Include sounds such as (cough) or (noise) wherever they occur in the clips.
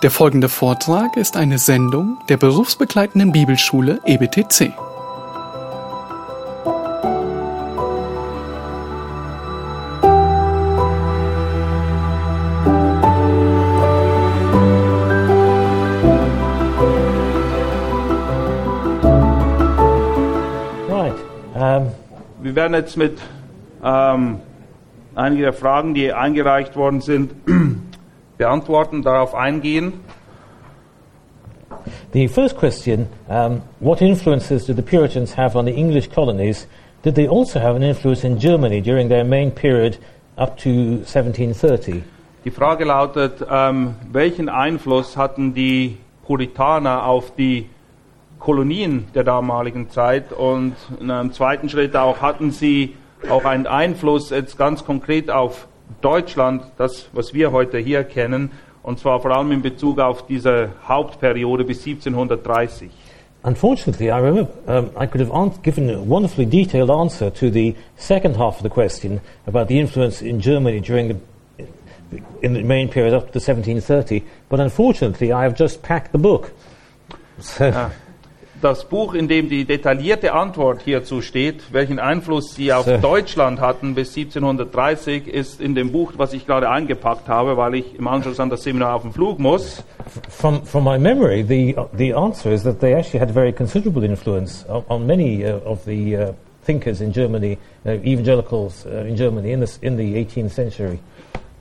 Der folgende Vortrag ist eine Sendung der berufsbegleitenden Bibelschule EBTC. Right. Um, Wir werden jetzt mit ähm, einigen der Fragen, die eingereicht worden sind, beantworten, darauf eingehen. the first question um, What influences did the Puritans have on the English colonies? Did they also have an influence in Germany during their main period up to 1730? Die Frage lautet, ähm, welchen Einfluss hatten die Puritaner auf die Kolonien der damaligen Zeit und in einem zweiten Schritt auch hatten sie auch einen Einfluss jetzt ganz konkret auf Deutschland, das was wir heute hier kennen, und zwar vor allem in Bezug auf diese Hauptperiode bis 1730. Unfortunately, I remember um, I could have given a wonderfully detailed answer to the second half of the question about the influence in Germany during the in the main period up to 1730, but unfortunately, I have just packed the book. (laughs) So, Das Buch, in dem die detaillierte Antwort hierzu steht, welchen Einfluss sie auf So. Deutschland hatten bis 1730, ist in dem Buch, was ich gerade eingepackt habe, weil ich im Anschluss an das Seminar auf den Flug muss. From, from my memory, the, the answer is that they actually had very considerable influence on, on many uh, of the uh, thinkers in Germany, uh, evangelicals uh, in Germany in, this, in the 18th century.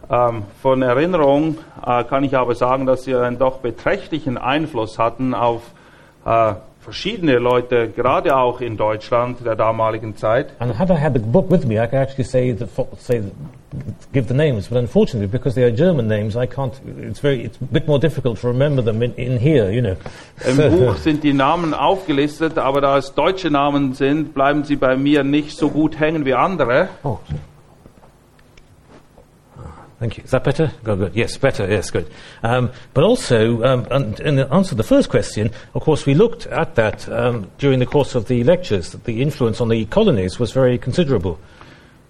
Ähm, von Erinnerung äh, kann ich aber sagen, dass sie einen doch beträchtlichen Einfluss hatten auf äh, verschiedene Leute, gerade auch in Deutschland der damaligen Zeit. And had I had the book with me, I could actually say the, say the, give the names, but unfortunately, because they are German names, I can't. It's very it's a bit more difficult to remember them in, in here, you know. Im (laughs) Buch sind die Namen aufgelistet, aber da es deutsche Namen sind, bleiben sie bei mir nicht so gut hängen wie andere. Oh. Thank you. Is that better? Good, good. Yes, better. Yes, good. Um, but also, um, and, in answer to the first question, of course, we looked at that um, during the course of the lectures. That the influence on the colonies was very considerable.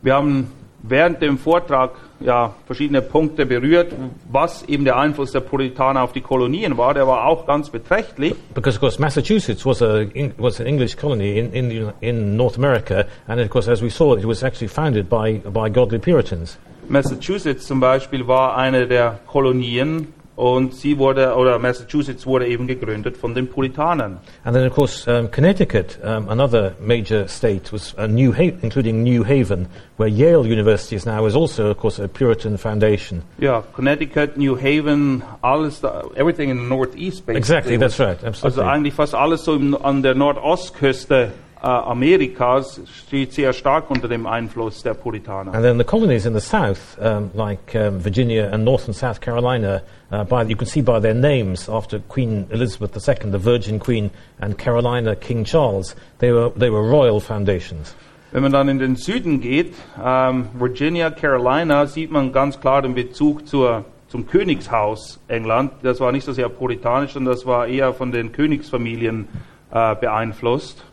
Wir haben während dem Vortrag ja verschiedene Punkte berührt, was eben der Einfluss der Puritaner auf die Kolonien war. Der war auch ganz beträchtlich. Because, of course, Massachusetts was, a, was an English colony in, in, in North America, and of course, as we saw, it was actually founded by, by godly Puritans. Massachusetts zum Beispiel war eine der Kolonien und sie wurde oder Massachusetts wurde eben gegründet von den Puritanern. And then, of course, um, Connecticut, um, another major state, was a New ha- including New Haven, where Yale University is now, is also, of course, a Puritan foundation. Ja, Connecticut, New Haven, alles da, everything in the northeast basically. Exactly, that's right, Also absolutely. eigentlich fast alles so an der Nordostküste Amerikas steht sehr stark unter dem Einfluss der Puritaner. and then the colonies in the south, um, like um, Virginia and North and South Carolina, uh, by, you can see by their names after Queen Elizabeth II, the Virgin Queen, and Carolina King Charles, they were, they were royal foundations. Wenn man dann in den Süden geht, ähm, Virginia, Carolina, sieht man ganz klar den Bezug zur, zum Königshaus England. Das war nicht so sehr puritanisch, sondern das war eher von den Königsfamilien äh, beeinflusst.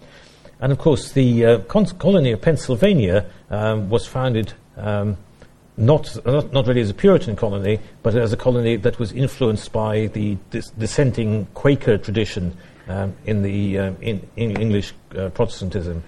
And of course, the uh, colony of Pennsylvania um, was founded um, not, not, not really as a Puritan colony, but as a colony that was influenced by the dis- dissenting Quaker tradition um, in, the, uh, in, in English uh, Protestantism.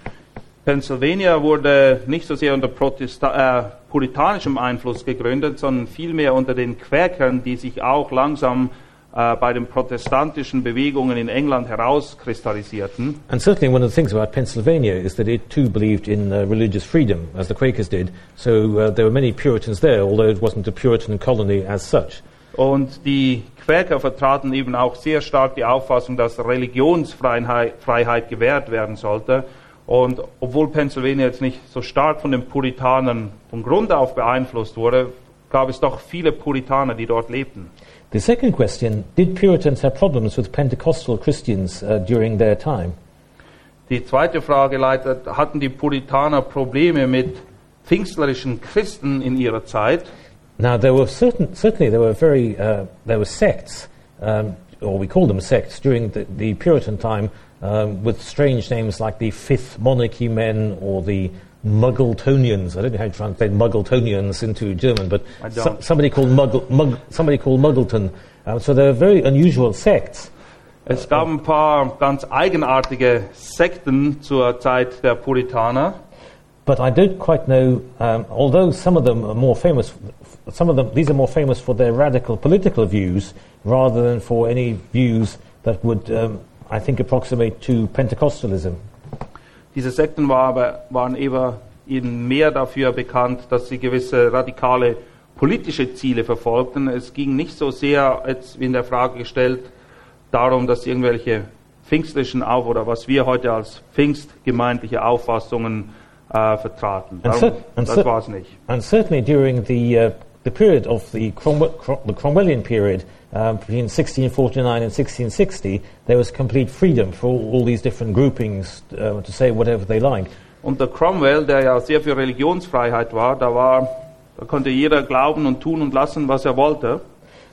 Pennsylvania wurde nicht so sehr unter Protesta äh, puritanischem Einfluss gegründet, sondern vielmehr unter den Quäkern, die sich auch langsam bei den protestantischen Bewegungen in England herauskristallisierten. And certainly, one of the things about Pennsylvania is that it too believed in uh, religious freedom, as the Quakers did. So uh, there were many Puritans there, although it wasn't a Puritan colony as such. Und die Quäker vertraten eben auch sehr stark die Auffassung, dass Religionsfreiheit Freiheit gewährt werden sollte. Und obwohl Pennsylvania jetzt nicht so stark von den Puritanern von Grund auf beeinflusst wurde, gab es doch viele Puritaner, die dort lebten. The second question Did Puritans have problems with Pentecostal Christians uh, during their time? Die zweite Frage leitet, hatten die Puritaner Probleme mit pfingstlerischen Christen in ihrer Zeit? Now, there were certain, certainly there were very uh, there were sects, um, or we call them sects, during the, the Puritan time, um, with strange names like the Fifth Monarchy Men or the Muggletonians. I don't know how to translate Muggletonians into German, but so- somebody called Muggle, Mug, somebody called Muggleton Um, so they're very unusual sects. Es gab ein paar ganz eigenartige Sekten zur Zeit der Puritaner. But I don't quite know, um, although some of them are more famous, some of them, these are more famous for their radical political views rather than for any views that would, um, I think, approximate to Pentecostalism. Diese Sekten war aber, waren eben mehr dafür bekannt, dass sie gewisse radikale politische Ziele verfolgten. Es ging nicht so sehr, jetzt wie in der Frage gestellt, darum, dass sie irgendwelche pfingstlichen Auf- oder was wir heute als pfingstgemeindliche Auffassungen äh, vertraten. And Darum, and das war es nicht. And certainly during the, uh, the period of the, Cromwell, Crom- the Cromwellian period, um, between 1649 and 1660, there was complete freedom for all, all these different groupings uh, to say whatever they liked. Unter Cromwell, der ja sehr für Religionsfreiheit war, da war, da konnte jeder glauben und tun und lassen, was er wollte.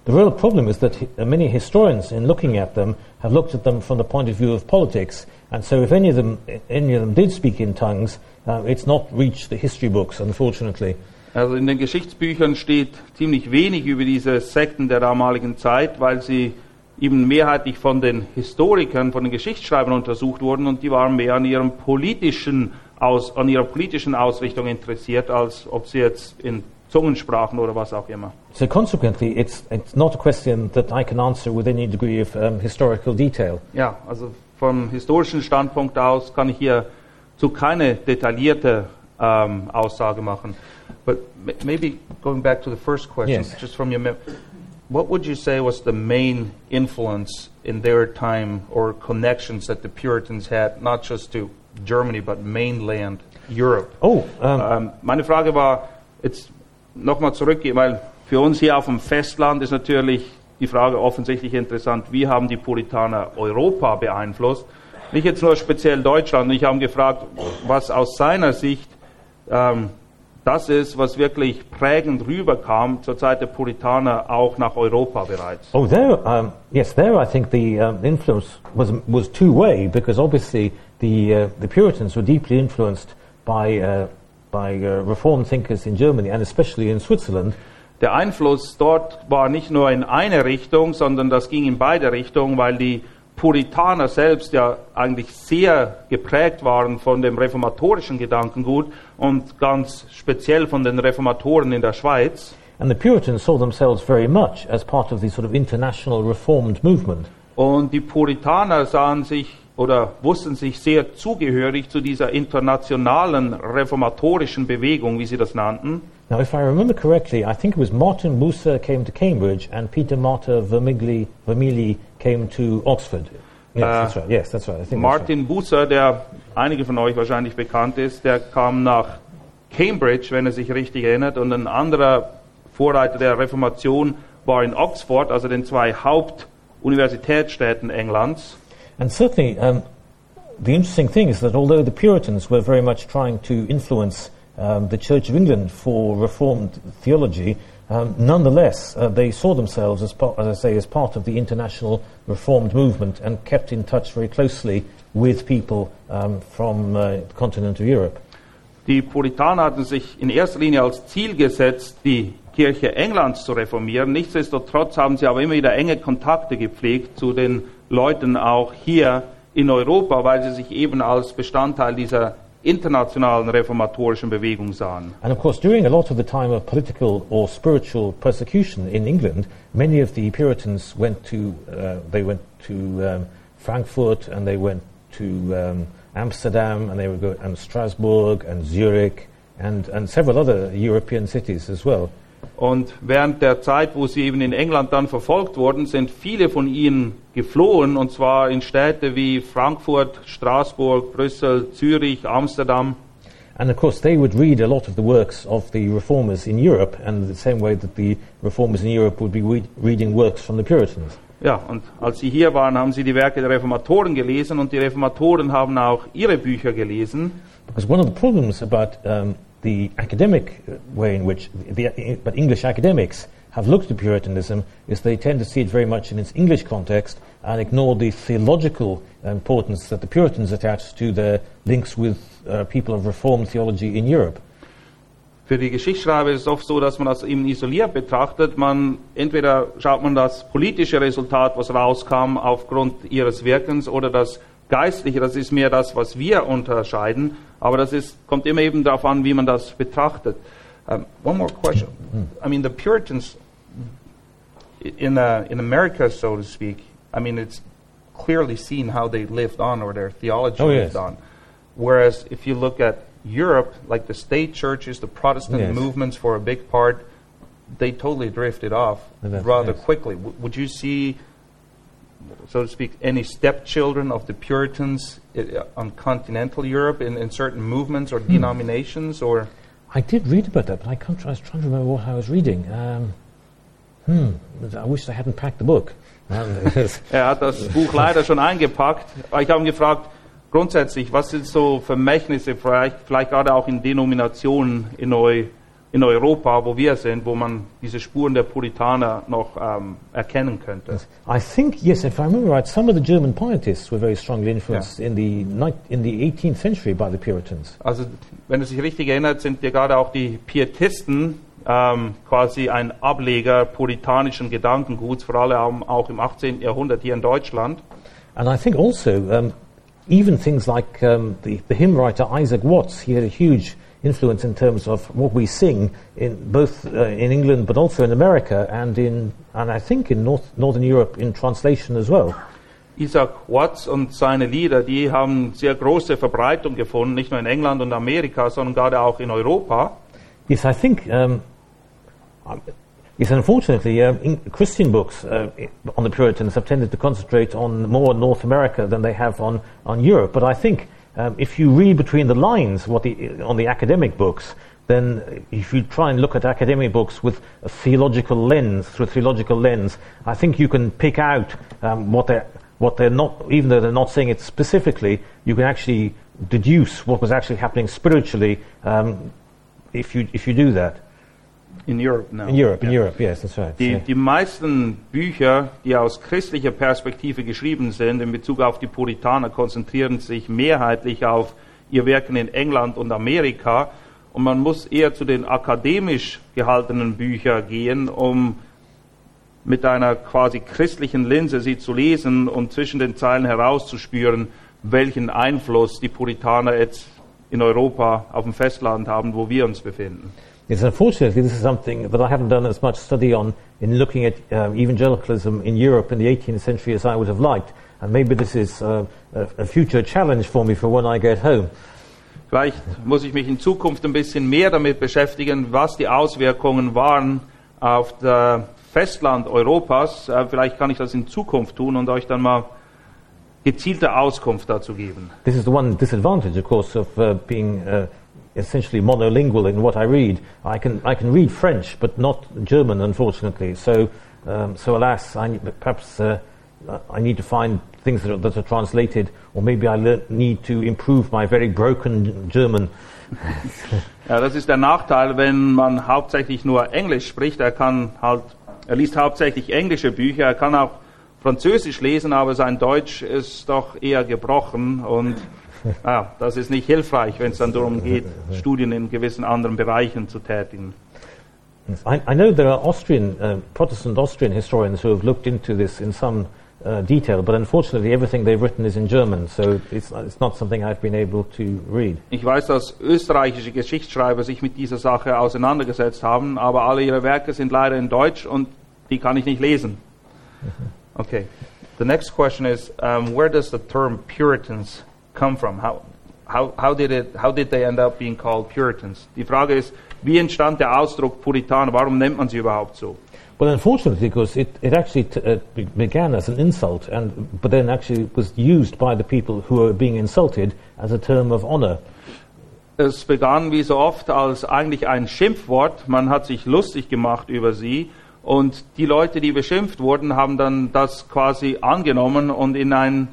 The real problem is that uh, many historians, in looking at them, have looked at them from the point of view of politics, and so if any of them, any of them did speak in tongues, uh, it's not reached the history books, unfortunately. Also in den Geschichtsbüchern steht ziemlich wenig über diese Sekten der damaligen Zeit, weil sie eben mehrheitlich von den Historikern, von den Geschichtsschreibern untersucht wurden und die waren mehr an ihrem politischen aus, an ihrer politischen Ausrichtung interessiert, als ob sie jetzt in Zungen sprachen oder was auch immer. So consequently, it's, it's not a question that I can answer with any degree of um, historical detail. Ja, also vom historischen Standpunkt aus kann ich hier zu keine detaillierte ähm, Aussage machen. But m- maybe going back to the first question, Yes. just from your mem- what would you say was the main influence in their time or connections that the Puritans had, not just to Germany, but mainland Europe? Oh, um, Ähm, meine Frage war jetzt nochmal zurückgehen, weil für uns hier auf dem Festland ist natürlich die Frage offensichtlich interessant, wie haben die Puritaner Europa beeinflusst? Nicht jetzt nur speziell Deutschland. Ich habe gefragt, was aus seiner Sicht ähm, das ist, was wirklich prägend rüberkam zur Zeit der Puritaner auch nach Europa bereits. Oh, there, um, yes, there I think the um, influence was, was two-way because obviously the, uh, the Puritans were deeply influenced by, uh, by uh, Reformed thinkers in Germany and especially in Switzerland. Der Einfluss dort war nicht nur in eine Richtung, sondern das ging in beide Richtungen, weil die Puritaner selbst ja eigentlich sehr geprägt waren von dem reformatorischen Gedankengut und ganz speziell von den Reformatoren in der Schweiz. And the Puritans saw themselves very much as part of the sort of international Reformed movement. Und die Puritaner sahen sich oder wussten sich sehr zugehörig zu dieser internationalen reformatorischen Bewegung, wie sie das nannten. Now, if I remember correctly, I think it was Martin Bucer came to Cambridge and Peter Martyr Vermigli, Vermigli came to Oxford. Yes, Uh, that's right. Yes, that's right. I think that's right. Martin Bucer, der einige von euch wahrscheinlich bekannt ist, der kam nach Cambridge, wenn er sich richtig erinnert, und ein anderer Vorreiter der Reformation war in Oxford, also den zwei Hauptuniversitätsstädten Englands. And certainly, um, the interesting thing is that although the Puritans were very much trying to influence um, the Church of England for Reformed theology, um, nonetheless, uh, they saw themselves, as, part, as I say, as part of the international Reformed movement and kept in touch very closely with people um, from uh, the continent of Europe. Die Puritaner hatten sich in erster Linie als Ziel gesetzt, die Kirche Englands zu reformieren. Nichtsdestotrotz haben sie aber immer wieder enge Kontakte gepflegt zu den Leuten auch hier in Europa, weil sie sich eben als Bestandteil dieser internationalen reformatorischen Bewegung sahen. And of course, during a lot of the time of political or spiritual persecution in England, many of the Puritans went to, uh, they went to um, Frankfurt and they went to um, Amsterdam and they would go and Strasbourg and Zurich and, and several other European cities as well. Und während der Zeit, wo sie eben in England dann verfolgt wurden, sind viele von ihnen geflohen, und zwar in Städte wie Frankfurt, Straßburg, Brüssel, Zürich, Amsterdam. And of course, they would read a lot of the works of the reformers in Europe, and the same way that the reformers in Europe would be read, reading works from the Puritans. Ja, und als sie hier waren, haben sie die Werke der Reformatoren gelesen und die Reformatoren haben auch ihre Bücher gelesen. Because one of the problems about um, the academic way in which the, the, but English academics have looked at Puritanism is they tend to see it very much in its English context and ignore the theological importance that the Puritans attached to their links with uh, people of Reformed theology in Europe. Für die Geschichtsschreiber ist es oft so, dass man das eben isoliert betrachtet. Man, entweder schaut man das politische Resultat, was rauskam aufgrund ihres Wirkens, oder das geistliche, das ist mehr das, was wir unterscheiden. Aber das ist, kommt immer eben darauf an, wie man das betrachtet. Um, one more question. I mean, the Puritans in, uh, in America, so to speak, I mean, it's clearly seen how they lived on or their theology Oh, lived yes. on. Whereas if you look at Europe, like the state churches, the Protestant Yes. movements for a big part, they totally drifted off rather yes. quickly. W- would you see, so to speak, any stepchildren of the Puritans i- on continental Europe in, in certain movements or denominations? Or I did read about that, but I, can't, I was trying to remember what I was reading. Um, hmm, I wish I hadn't packed the book. Um, (laughs) Er hat das Buch leider schon eingepackt. Ich habe ihn gefragt, grundsätzlich, was sind so Vermächtnisse, vielleicht, vielleicht gerade auch in Denominationen in, Eu, in Europa, wo wir sind, wo man diese Spuren der Puritaner noch ähm, erkennen könnte? I think, yes, if I remember right, some of the German pietists were very strongly influenced in, the in the 18th century by the Puritans. Also, wenn es sich richtig erinnert, sind ja gerade auch die Pietisten ähm, quasi ein Ableger puritanischen Gedankenguts, vor allem auch im 18. Jahrhundert hier in Deutschland. And I think also, um, even things like um, the, the hymn writer Isaac Watts, he had a huge influence in terms of what we sing in both uh, in England but also in America and in and I think in North, Northern Europe in translation as well. Isaac Watts und seine Lieder, die haben sehr große Verbreitung gefunden, nicht nur in England und Amerika, sondern gerade auch in Europa. Yes, I think. Um, yes, unfortunately, in Christian books uh, on the Puritans have tended to concentrate on more North America than they have on, on Europe. But I think um, if you read between the lines what the, on the academic books, then if you try and look at academic books with a theological lens, through a theological lens, I think you can pick out um, what they're what they're not, even though they're not saying it specifically, you can actually deduce what was actually happening spiritually um, if you if you do that. In Europe now. In Europe, in Ja. Europe, yes, that's right. Die, Yeah. die meisten Bücher, die aus christlicher Perspektive geschrieben sind, in Bezug auf die Puritaner, konzentrieren sich mehrheitlich auf ihr Wirken in England und Amerika. Und man muss eher zu den akademisch gehaltenen Büchern gehen, um mit einer quasi christlichen Linse sie zu lesen und zwischen den Zeilen herauszuspüren, welchen Einfluss die Puritaner jetzt in Europa auf dem Festland haben, wo wir uns befinden. Yes, unfortunately, this is something that I haven't done as much study on in looking at uh, evangelicalism in Europe in the 18th century as I would have liked. And maybe this is uh, a, a future challenge for me for when I get home. Vielleicht muss ich mich in Zukunft ein bisschen mehr damit beschäftigen, was die Auswirkungen waren auf das Festland Europas. Äh, Vielleicht kann ich das in Zukunft tun und euch dann mal gezielte Auskunft dazu geben. This is the one disadvantage, of course, of uh, being uh, essentially monolingual in what I read. I can, I can read French, but not German, unfortunately. So, um, so alas, I, perhaps uh, I need to find things that are, that are translated, or maybe I learn, need to improve my very broken German. (laughs) Ja, das ist der Nachteil, wenn man hauptsächlich nur Englisch spricht. Er kann halt, er liest hauptsächlich englische Bücher, er kann auch Französisch lesen, aber sein Deutsch ist doch eher gebrochen und ja, das ist nicht hilfreich, wenn es dann darum geht, Studien in gewissen anderen Bereichen zu tätigen. I, I know there are Austrian, uh, Protestant Austrian historians who have looked into this in some uh, detail, but unfortunately everything they've written is in German, so it's, it's not something I've been able to read. Ich weiß, dass österreichische Geschichtsschreiber sich mit dieser Sache auseinandergesetzt haben, aber alle ihre Werke sind leider in Deutsch und die kann ich nicht lesen. Okay. The next question is, um, where does the term Puritans come from? How, how, how, did it, how did they end up being called Puritans? Die Frage ist, wie entstand der Ausdruck Puritaner? Warum nennt man sie überhaupt so? Well, unfortunately, because it, it actually uh, be- began as an insult, and, but then actually was used by the people who were being insulted as a term of honor. Es begann wie so oft als eigentlich ein Schimpfwort. Man hat sich lustig gemacht über sie. Und die Leute, die beschimpft wurden, haben dann das quasi angenommen und in einen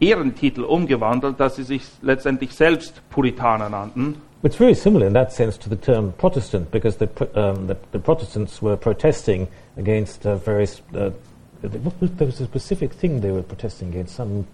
Ehrentitel umgewandelt, dass sie sich letztendlich selbst Puritaner nannten. It's very similar in that sense to the term Protestant, because the, um, the, the Protestants were protesting against uh, various. Uh, there was a specific thing they were protesting against, some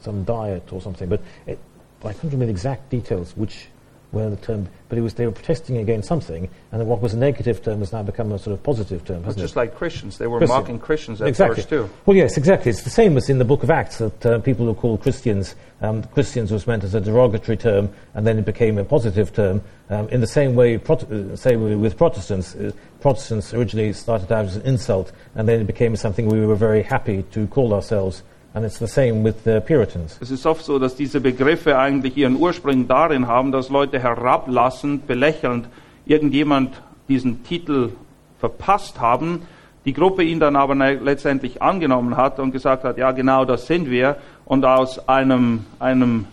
some diet or something, but it, I can't remember the exact details. Which where the term, but it was they were protesting against something, and what was a negative term has now become a sort of positive term, It's hasn't just it? like Christians. They were Christian. mocking Christians at exactly. first too. Well, yes, exactly. It's the same as in the Book of Acts that uh, people who called Christians um, Christians was meant as a derogatory term, and then it became a positive term. Um, in the same way, prot- uh, way with Protestants, uh, Protestants originally started out as an insult, and then it became something we were very happy to call ourselves. And it's the same with the Puritans. Es ist oft so, dass diese Begriffe eigentlich ihren Ursprung darin haben, dass Leute herablassend, belächelnd irgendjemand diesen Titel verpasst haben, die Gruppe ihn dann aber letztendlich angenommen hat und gesagt hat, ja genau das sind wir und aus einem, einem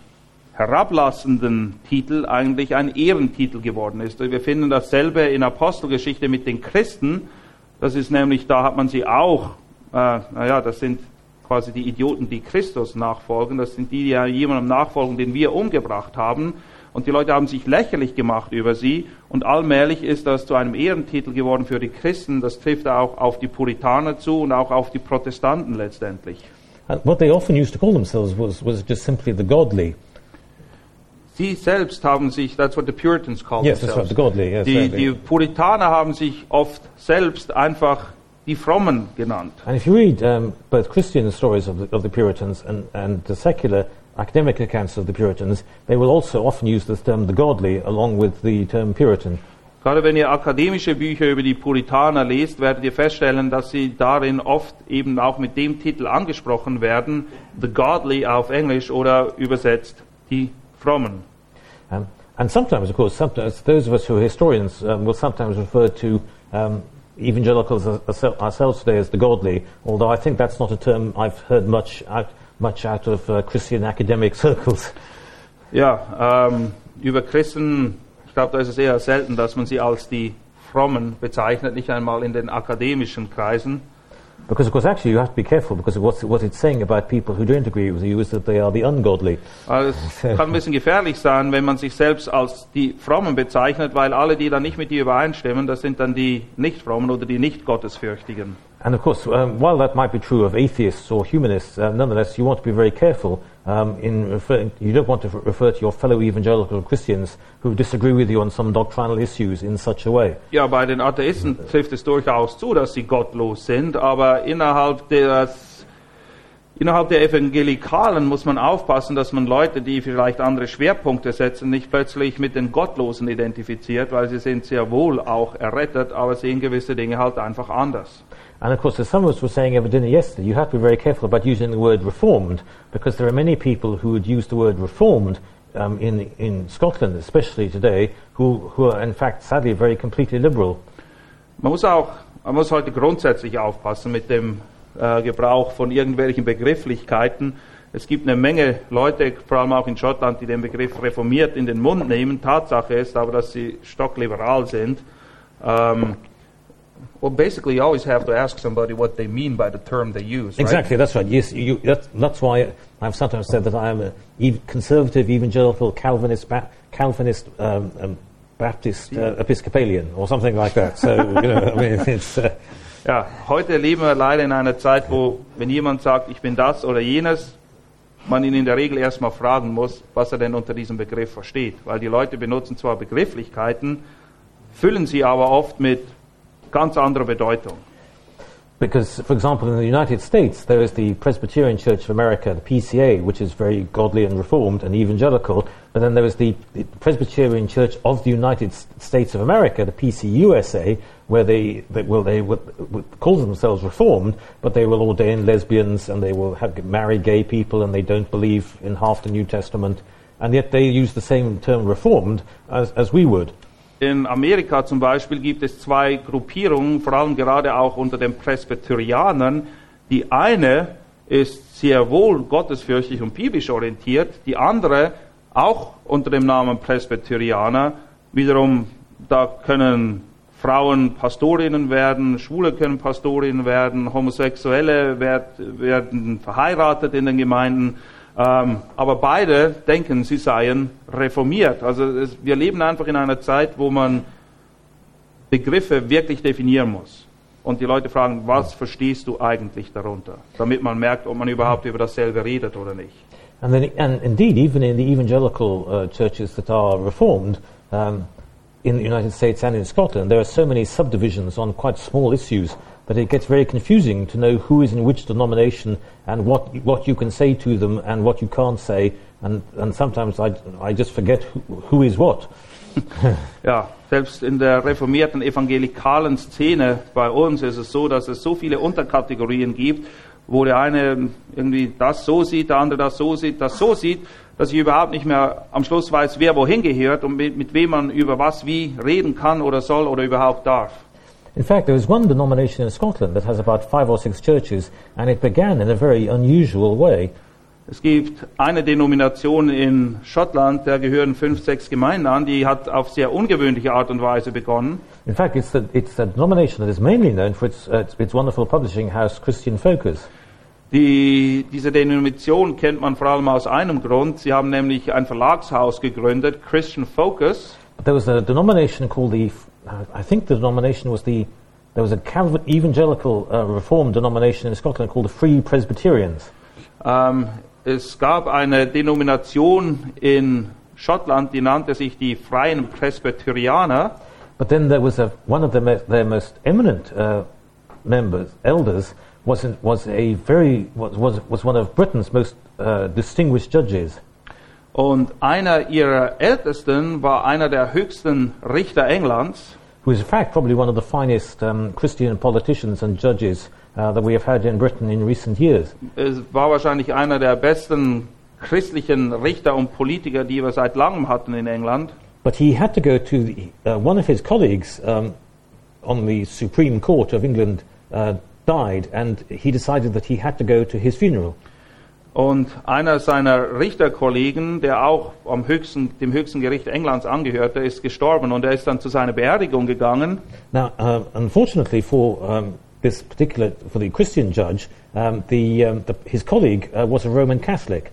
herablassenden Titel eigentlich ein Ehrentitel geworden ist. Wir finden dasselbe in Apostelgeschichte mit den Christen. Das ist nämlich, da hat man sie auch, äh, naja, das sind quasi die Idioten, die Christus nachfolgen. Das sind die, die ja jemandem nachfolgen, den wir umgebracht haben. Und die Leute haben sich lächerlich gemacht über sie. Und allmählich ist das zu einem Ehrentitel geworden für die Christen. Das trifft auch auf die Puritaner zu und auch auf die Protestanten letztendlich. And what they often used to call themselves was, was just simply the godly. Sie selbst haben sich, that's what the Puritans call Yes, that's right, themselves. the godly. Yes, Die, die Puritaner haben sich oft selbst einfach die Frommen genannt. And if you read um, both Christian stories of the, of the Puritans and, and the secular academic accounts of the Puritans, they will also often use the term the godly along with the term Puritan. Gerade wenn ihr akademische Bücher über die Puritaner lest, werdet ihr feststellen, dass sie darin oft eben auch mit dem Titel angesprochen werden, The Godly auf Englisch oder übersetzt die Frommen. Um, and sometimes, of course, sometimes those of us who are historians um, will sometimes refer to um, evangelicals ourselves today as the godly, although I think that's not a term I've heard much out, much out of uh, Christian academic (laughs) circles. Ja, ähm, über Christen, ich glaube, da ist es eher selten, dass man sie als die Frommen bezeichnet, nicht einmal in den akademischen Kreisen. Because, of course, actually, you have to be careful because what it's saying about people who don't agree with you is that they are the ungodly. Weil es kann ein bisschen gefährlich sein, wenn man sich selbst als die Frommen bezeichnet, weil alle, die dann nicht mit dir übereinstimmen, das sind dann die Nicht-Frommen oder die Nicht-Gottesfürchtigen. And of course, um, while that might be true of atheists or humanists, uh, nonetheless, you want to be very careful um, in referring. You don't want to refer to your fellow evangelical Christians who disagree with you on some doctrinal issues in such a way. Ja, bei den Atheisten trifft es durchaus zu, dass sie gottlos sind, aber innerhalb des Innerhalb der Evangelikalen muss man aufpassen, dass man Leute, die vielleicht andere Schwerpunkte setzen, nicht plötzlich mit den Gottlosen identifiziert, weil sie sind sehr wohl auch errettet, aber sehen gewisse Dinge halt einfach anders. And of course, as some of us were saying over dinner yesterday, you have to be very careful about using the word reformed because there are many people who would use the word reformed um, in, in Scotland, especially today, who, who are in fact sadly very completely liberal. Man muss auch, man muss heute grundsätzlich aufpassen mit dem äh, Gebrauch von irgendwelchen Begrifflichkeiten. Es gibt eine Menge Leute, vor allem auch in Schottland, die den Begriff reformiert in den Mund nehmen. Tatsache ist aber, dass sie stockliberal sind. Um, well, basically, you always have to ask somebody what they mean by the term they use. Right? Exactly, that's right. Yes, you, that's, that's why I've sometimes said that I am a conservative, evangelical, Calvinist, ba- Calvinist, um, um, Baptist, uh, Episcopalian, or something like that. So, you know, I mean, (laughs) it's. Uh, Ja, heute leben wir leider in einer Zeit, wo, wenn jemand sagt, ich bin das oder jenes, man ihn in der Regel erstmal fragen muss, was er denn unter diesem Begriff versteht. Weil die Leute benutzen zwar Begrifflichkeiten, füllen sie aber oft mit ganz anderer Bedeutung. Because, for example, in the United States, there is the Presbyterian Church of America, the PCA, which is very godly and reformed and evangelical, but then there is the, the Presbyterian Church of the United States of America, the PCUSA, where they, they, will, they call themselves reformed, but they will ordain lesbians and they will have, marry gay people and they don't believe in half the New Testament, and yet they use the same term reformed as, as we would. In Amerika zum Beispiel gibt es zwei Gruppierungen, vor allem gerade auch unter den Presbyterianern. Die eine ist sehr wohl gottesfürchtig und biblisch orientiert, die andere auch unter dem Namen Presbyterianer. Wiederum, da können Frauen Pastorinnen werden, Schwule können Pastorinnen werden, Homosexuelle werd, werden verheiratet in den Gemeinden. Ähm, aber beide denken, sie seien reformiert. Also es, wir leben einfach in einer Zeit, wo man Begriffe wirklich definieren muss. Und die Leute fragen, was verstehst du eigentlich darunter? Damit man merkt, ob man überhaupt über dasselbe redet oder nicht. And then, and indeed, even in the evangelical uh, churches that are reformed um, in the United States and in Scotland, there are so many subdivisions on quite small issues that it gets very confusing to know who is in which denomination and what what you can say to them and what you can't say. And, and sometimes I, I just forget who, who is what. (laughs) Ja, selbst in der reformierten evangelikalen Szene bei uns ist es so, dass es so viele Unterkategorien gibt, wo der eine irgendwie das so sieht, der andere das so sieht, das so sieht, dass ich überhaupt nicht mehr am Schluss weiß, wer wohin gehört und mit, mit wem man über was wie reden kann oder soll oder überhaupt darf. In fact, there is one denomination in Scotland that has about five or six churches, and it began in a very unusual way. Es gibt eine Denomination in Schottland, da gehören fünf, sechs Gemeinden an, die hat auf sehr ungewöhnliche Art und Weise begonnen. In fact, it's, the, it's a denomination that is mainly known for its, uh, its, wonderful publishing house, Christian Focus. Die, diese Denomination kennt man vor allem aus einem Grund. Sie haben nämlich ein Verlagshaus gegründet, Christian Focus. There was a denomination called the, I think the denomination was the, there was a Calvin, evangelical uh, reformed denomination in Scotland called the Free Presbyterians. Ähm, es gab eine Denomination in Schottland, die nannte sich die Freien Presbyterianer. But then there was a, one of the, their most eminent uh, members, elders, was, was a very, was, was, was one of Britain's most uh, distinguished judges. Und einer ihrer Ältesten war einer der höchsten Richter Englands. Who is in fact probably one of the finest um, Christian politicians and judges uh, that we have had in Britain in recent years. Es war wahrscheinlich einer der besten christlichen Richter und Politiker, die wir seit langem hatten in England. But he had to go to the, uh, one of his colleagues um, on the Supreme Court of England uh, died, and he decided that he had to go to his funeral. Und einer seiner Richterkollegen, der auch am höchsten, dem höchsten Gericht Englands angehörte, ist gestorben und er ist dann zu seiner Beerdigung gegangen. Now, uh, unfortunately for um, this particular for the Christian judge, um, the, um, the, his colleague uh, was a Roman Catholic.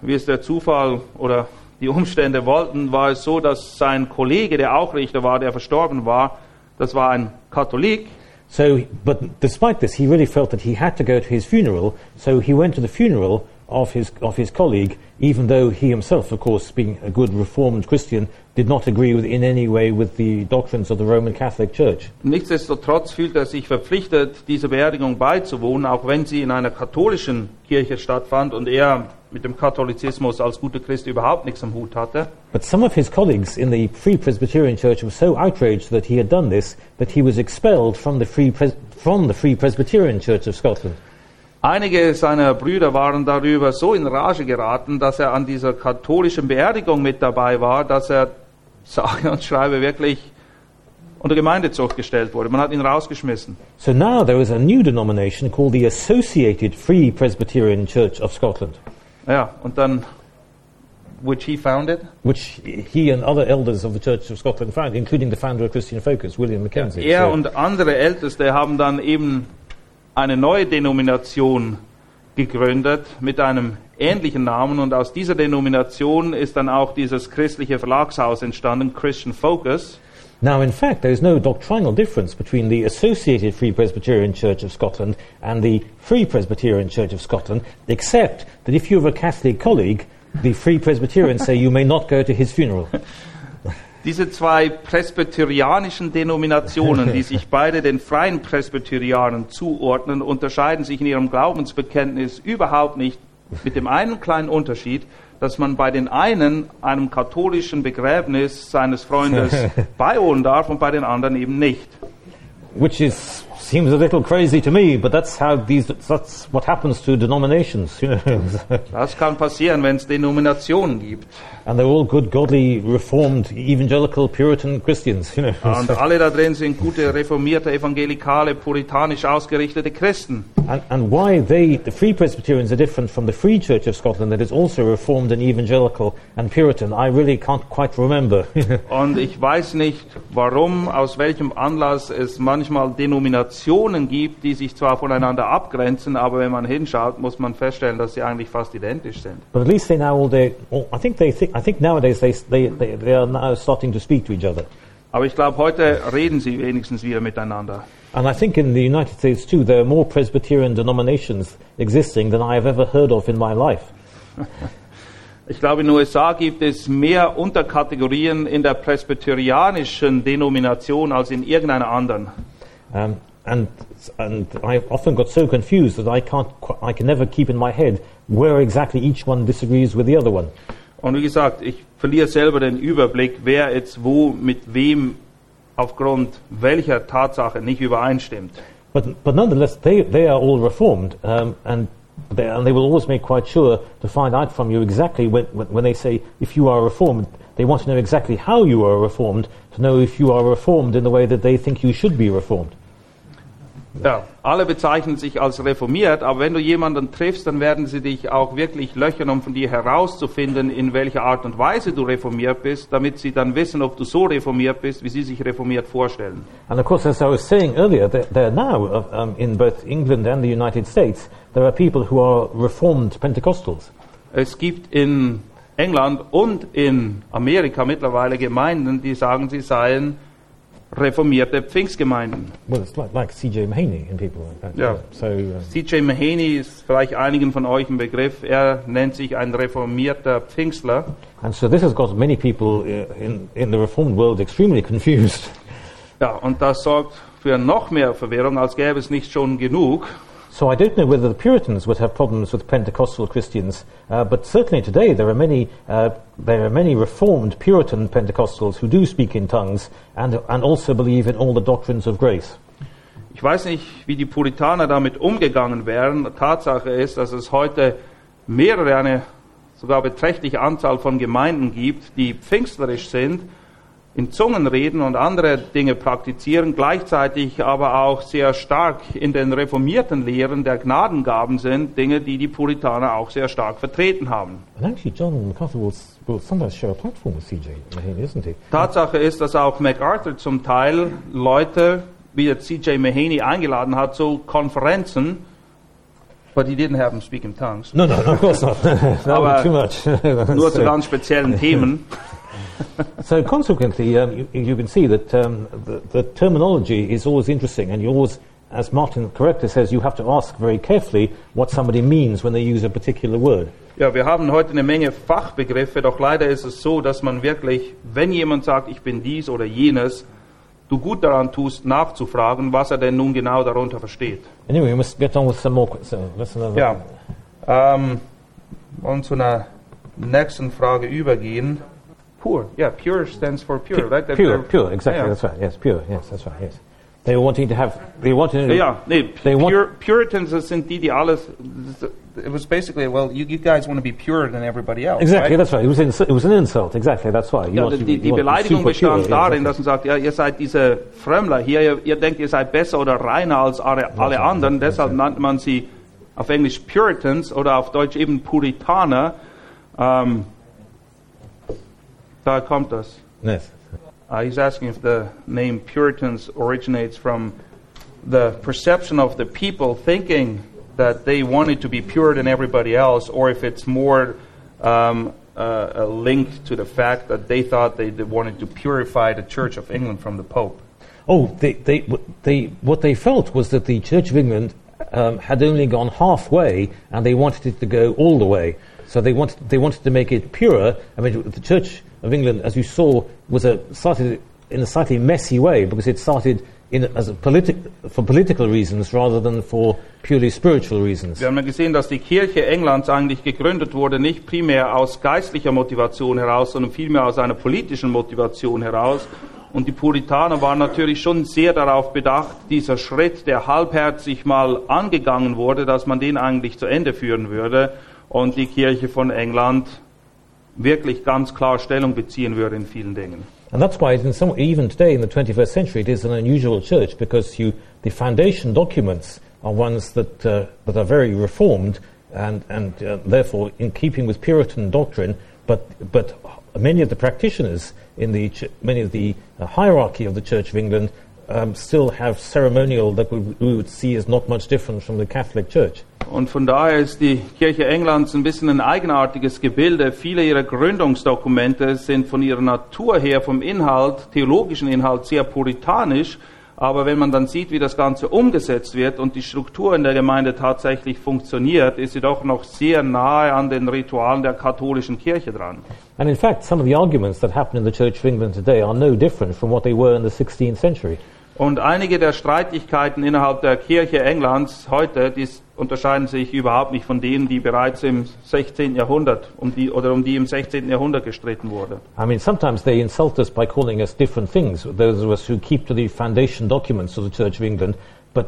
Wie es der Zufall oder die Umstände wollten, war es so, dass sein Kollege, der auch Richter war, der verstorben war, das war ein Katholik. So, but despite this, he really felt that he had to go to his funeral. So he went to the funeral of his of his colleague, even though he himself, of course, being a good Reformed Christian, did not agree with in any way with the doctrines of the Roman Catholic Church. Nichtsdestotrotz fühlt er sich verpflichtet, dieser Beerdigung beizuwohnen, auch wenn sie in einer katholischen Kirche stattfand und er mit dem Katholizismus als guter Christ überhaupt nichts am Hut hatte. But some of his colleagues in the Free Presbyterian Church were so outraged that he had done this that he was expelled from the Free Pres- from the Free Presbyterian Church of Scotland. Einige seiner Brüder waren darüber so in Rage geraten, dass er an dieser katholischen Beerdigung mit dabei war, dass er, sage und schreibe, wirklich unter Gemeindezucht gestellt wurde. Man hat ihn rausgeschmissen. So now there is a new denomination called the Associated Free Presbyterian Church of Scotland. Ja, und dann, which he founded. which he and other elders of the Church of Scotland found, including the founder of Christian Focus, William Mackenzie. Er So- und andere Älteste haben dann eben eine neue Denomination gegründet mit einem ähnlichen Namen und aus dieser Denomination ist dann auch dieses christliche Verlagshaus entstanden, Christian Focus. now, in fact, there is no doctrinal difference between the Associated Free Presbyterian Church of Scotland and the Free Presbyterian Church of Scotland, except that if you have a Catholic colleague, the Free Presbyterians say you may not go to his funeral. (laughs) Diese zwei presbyterianischen Denominationen, die sich (laughs) beide den freien Presbyterianern zuordnen, unterscheiden sich in ihrem Glaubensbekenntnis überhaupt nicht mit dem einen kleinen Unterschied, dass man bei den einen einem katholischen Begräbnis seines Freundes (laughs) beiwohnen darf und bei den anderen eben nicht. Which is seems a little crazy to me, but that's how these that's what happens to denominations, you know. (laughs) Das kann passieren, wenn es Denominationen gibt. and they're all good, godly, reformed, evangelical, Puritan Christians, you know. Und (laughs) alle da drin sind gute, reformierte, evangelikale, puritanisch ausgerichtete Christen. And, and why they, the Free Presbyterians, are different from the Free Church of Scotland that is also Reformed and Evangelical and Puritan, I really can't quite remember. (laughs) Und ich weiß nicht, warum, aus welchem Anlass es manchmal Denominationen gibt, die sich zwar voneinander abgrenzen, aber wenn man hinschaut, muss man feststellen, dass sie eigentlich fast identisch sind. but at least they now all they, all, I think they think, I think nowadays they, they, they, they are now starting to speak to each other. Aber ich glaube, heute reden sie wenigstens wieder miteinander. And I think in the United States too, there are more Presbyterian denominations existing than I have ever heard of in my life. (laughs) Ich glaube, in den USA gibt es mehr Unterkategorien in der presbyterianischen Denomination als in irgendeiner anderen. Um, and, and I often got so confused that I, can't, qu- I can never keep in my head where exactly each one disagrees with the other one. Und wie gesagt, ich verliere selber den Überblick, wer jetzt wo mit wem aufgrund welcher Tatsache nicht übereinstimmt. But, but nonetheless, they, they are all reformed, um, and, they, and they will always make quite sure to find out from you exactly when, when, when they say if you are reformed, they want to know exactly how you are reformed, to know if you are reformed in the way that they think you should be reformed. Ja, alle bezeichnen sich als reformiert, aber wenn du jemanden triffst, dann werden sie dich auch wirklich löchern, um von dir herauszufinden, in welcher Art und Weise du reformiert bist, damit sie dann wissen, ob du so reformiert bist, wie sie sich reformiert vorstellen. And of course, as I was saying earlier, there, there now, uh, um, in both England and the United States, there are people who are reformed Pentecostals. Es gibt in England und in Amerika mittlerweile Gemeinden, die sagen, sie seien reformierte Pfingstgemeinden. Well, it's like, like C.J. Mahaney and people like that. Yeah. So, uh, CJ Mahaney ist vielleicht einigen von euch ein Begriff. Er nennt sich ein reformierter Pfingstler. and so this has got many people uh, in, in the reformed world extremely confused. Ja, und das sorgt für noch mehr Verwirrung, als gäbe es nicht schon genug. So I don't know whether the Puritans would have problems with Pentecostal Christians, uh, but certainly today there are many uh, there are many Reformed Puritan Pentecostals who do speak in tongues and and also believe in all the doctrines of grace. Ich weiß nicht, wie die Puritaner damit umgegangen wären. Tatsache ist, dass es heute mehrere, eine sogar beträchtliche Anzahl von Gemeinden gibt, die pfingstlerisch sind, in Zungen reden und andere Dinge praktizieren, gleichzeitig aber auch sehr stark in den reformierten Lehren der Gnadengaben sind, Dinge, die die Puritaner auch sehr stark vertreten haben. And actually, John MacArthur will, s- will sometimes share a platform with C.J. Mahaney, isn't he? Tatsache ist, dass auch MacArthur zum Teil Leute wie C.J. Mahaney eingeladen hat zu Konferenzen, but he didn't have them speak in tongues. No, no, of course not. (laughs) that would be too much. (laughs) Nur zu ganz speziellen Themen. (laughs) (laughs) so consequently, um, you, you can see that um, the, the terminology is always interesting, and you always, as Martin correctly says, you have to ask very carefully what somebody means when they use a particular word. Ja, wir haben heute eine Menge Fachbegriffe, doch leider ist es so, dass man wirklich, wenn jemand sagt, ich bin dies oder jenes, du gut daran tust, nachzufragen, was er denn nun genau darunter versteht. Anyway, we must get on with some more. que- So, let's another. Ja, ähm, und zu einer nächsten Frage übergehen. Pure, ja, pure stands for pure, Pu- right? That pure, pure, exactly. Ja. That's right. Yes, pure. Yes, that's right. Yes, they were wanting to have. They wanted. To, Ja, nee, They want- pure, Puritans sind die, die alles. It was basically, well, you, you guys want to be purer than everybody else. Exactly, right? that's right. It was, it was an insult. Exactly, that's why. You Ja, die, be- die Beleidigung bestand yeah, darin, dass man sagt, ja, ihr seid diese Frömmler hier, ihr, ihr denkt, ihr seid besser oder reiner als alle, alle anderen, deshalb nannte man sie auf Englisch Puritans oder auf Deutsch eben Puritaner. Ähm, das. Yes. Uh, he's asking if the name Puritans originates from the perception of the people thinking that they wanted to be purer than everybody else, or if it's more um, uh, a link to the fact that they thought they d- wanted to purify the Church of England from the Pope. Oh, they, they, what they, what they felt was that the Church of England um, had only gone halfway, and they wanted it to go all the way. So they wanted, they wanted to make it purer. I mean, the Church of England, as you saw, was a, started in a slightly messy way because it started in, as politi- for political reasons rather than for purely spiritual reasons. Wir haben ja gesehen, dass die Kirche Englands eigentlich gegründet wurde, nicht primär aus geistlicher Motivation heraus, sondern vielmehr aus einer politischen Motivation heraus. Und die Puritaner waren natürlich schon sehr darauf bedacht, dieser Schritt, der halbherzig mal angegangen wurde, dass man den eigentlich zu Ende führen würde und die Kirche von England wirklich ganz klar Stellung beziehen würde in vielen Dingen. And that's why, some, even today in the 21st century, it is an unusual church because you, the foundation documents are ones that, uh, that are very reformed and, and uh, therefore in keeping with Puritan doctrine, but, but many of the practitioners in the ch- many of the uh, hierarchy of the Church of England um, still have ceremonial that we, we would see as not much different from the Catholic Church. Und von daher ist die Kirche Englands ein bisschen ein eigenartiges Gebilde. Viele ihrer Gründungsdokumente sind von ihrer Natur her, vom Inhalt, theologischen Inhalt, sehr puritanisch. Aber wenn man dann sieht, wie das Ganze umgesetzt wird und die Struktur in der Gemeinde tatsächlich funktioniert, ist sie doch noch sehr nahe an den Ritualen der katholischen Kirche dran. And in fact, some of the arguments that happen in the Church of England today are no different from what they were in the 16th century. Und einige der Streitigkeiten innerhalb der Kirche Englands heute, die unterscheiden sich überhaupt nicht von denen, die bereits im 16. Jahrhundert um die, oder um die im 16. Jahrhundert gestritten wurde. I mean, sometimes they insult us by calling us different things, those of us who keep to the foundation documents of the Church of England. But,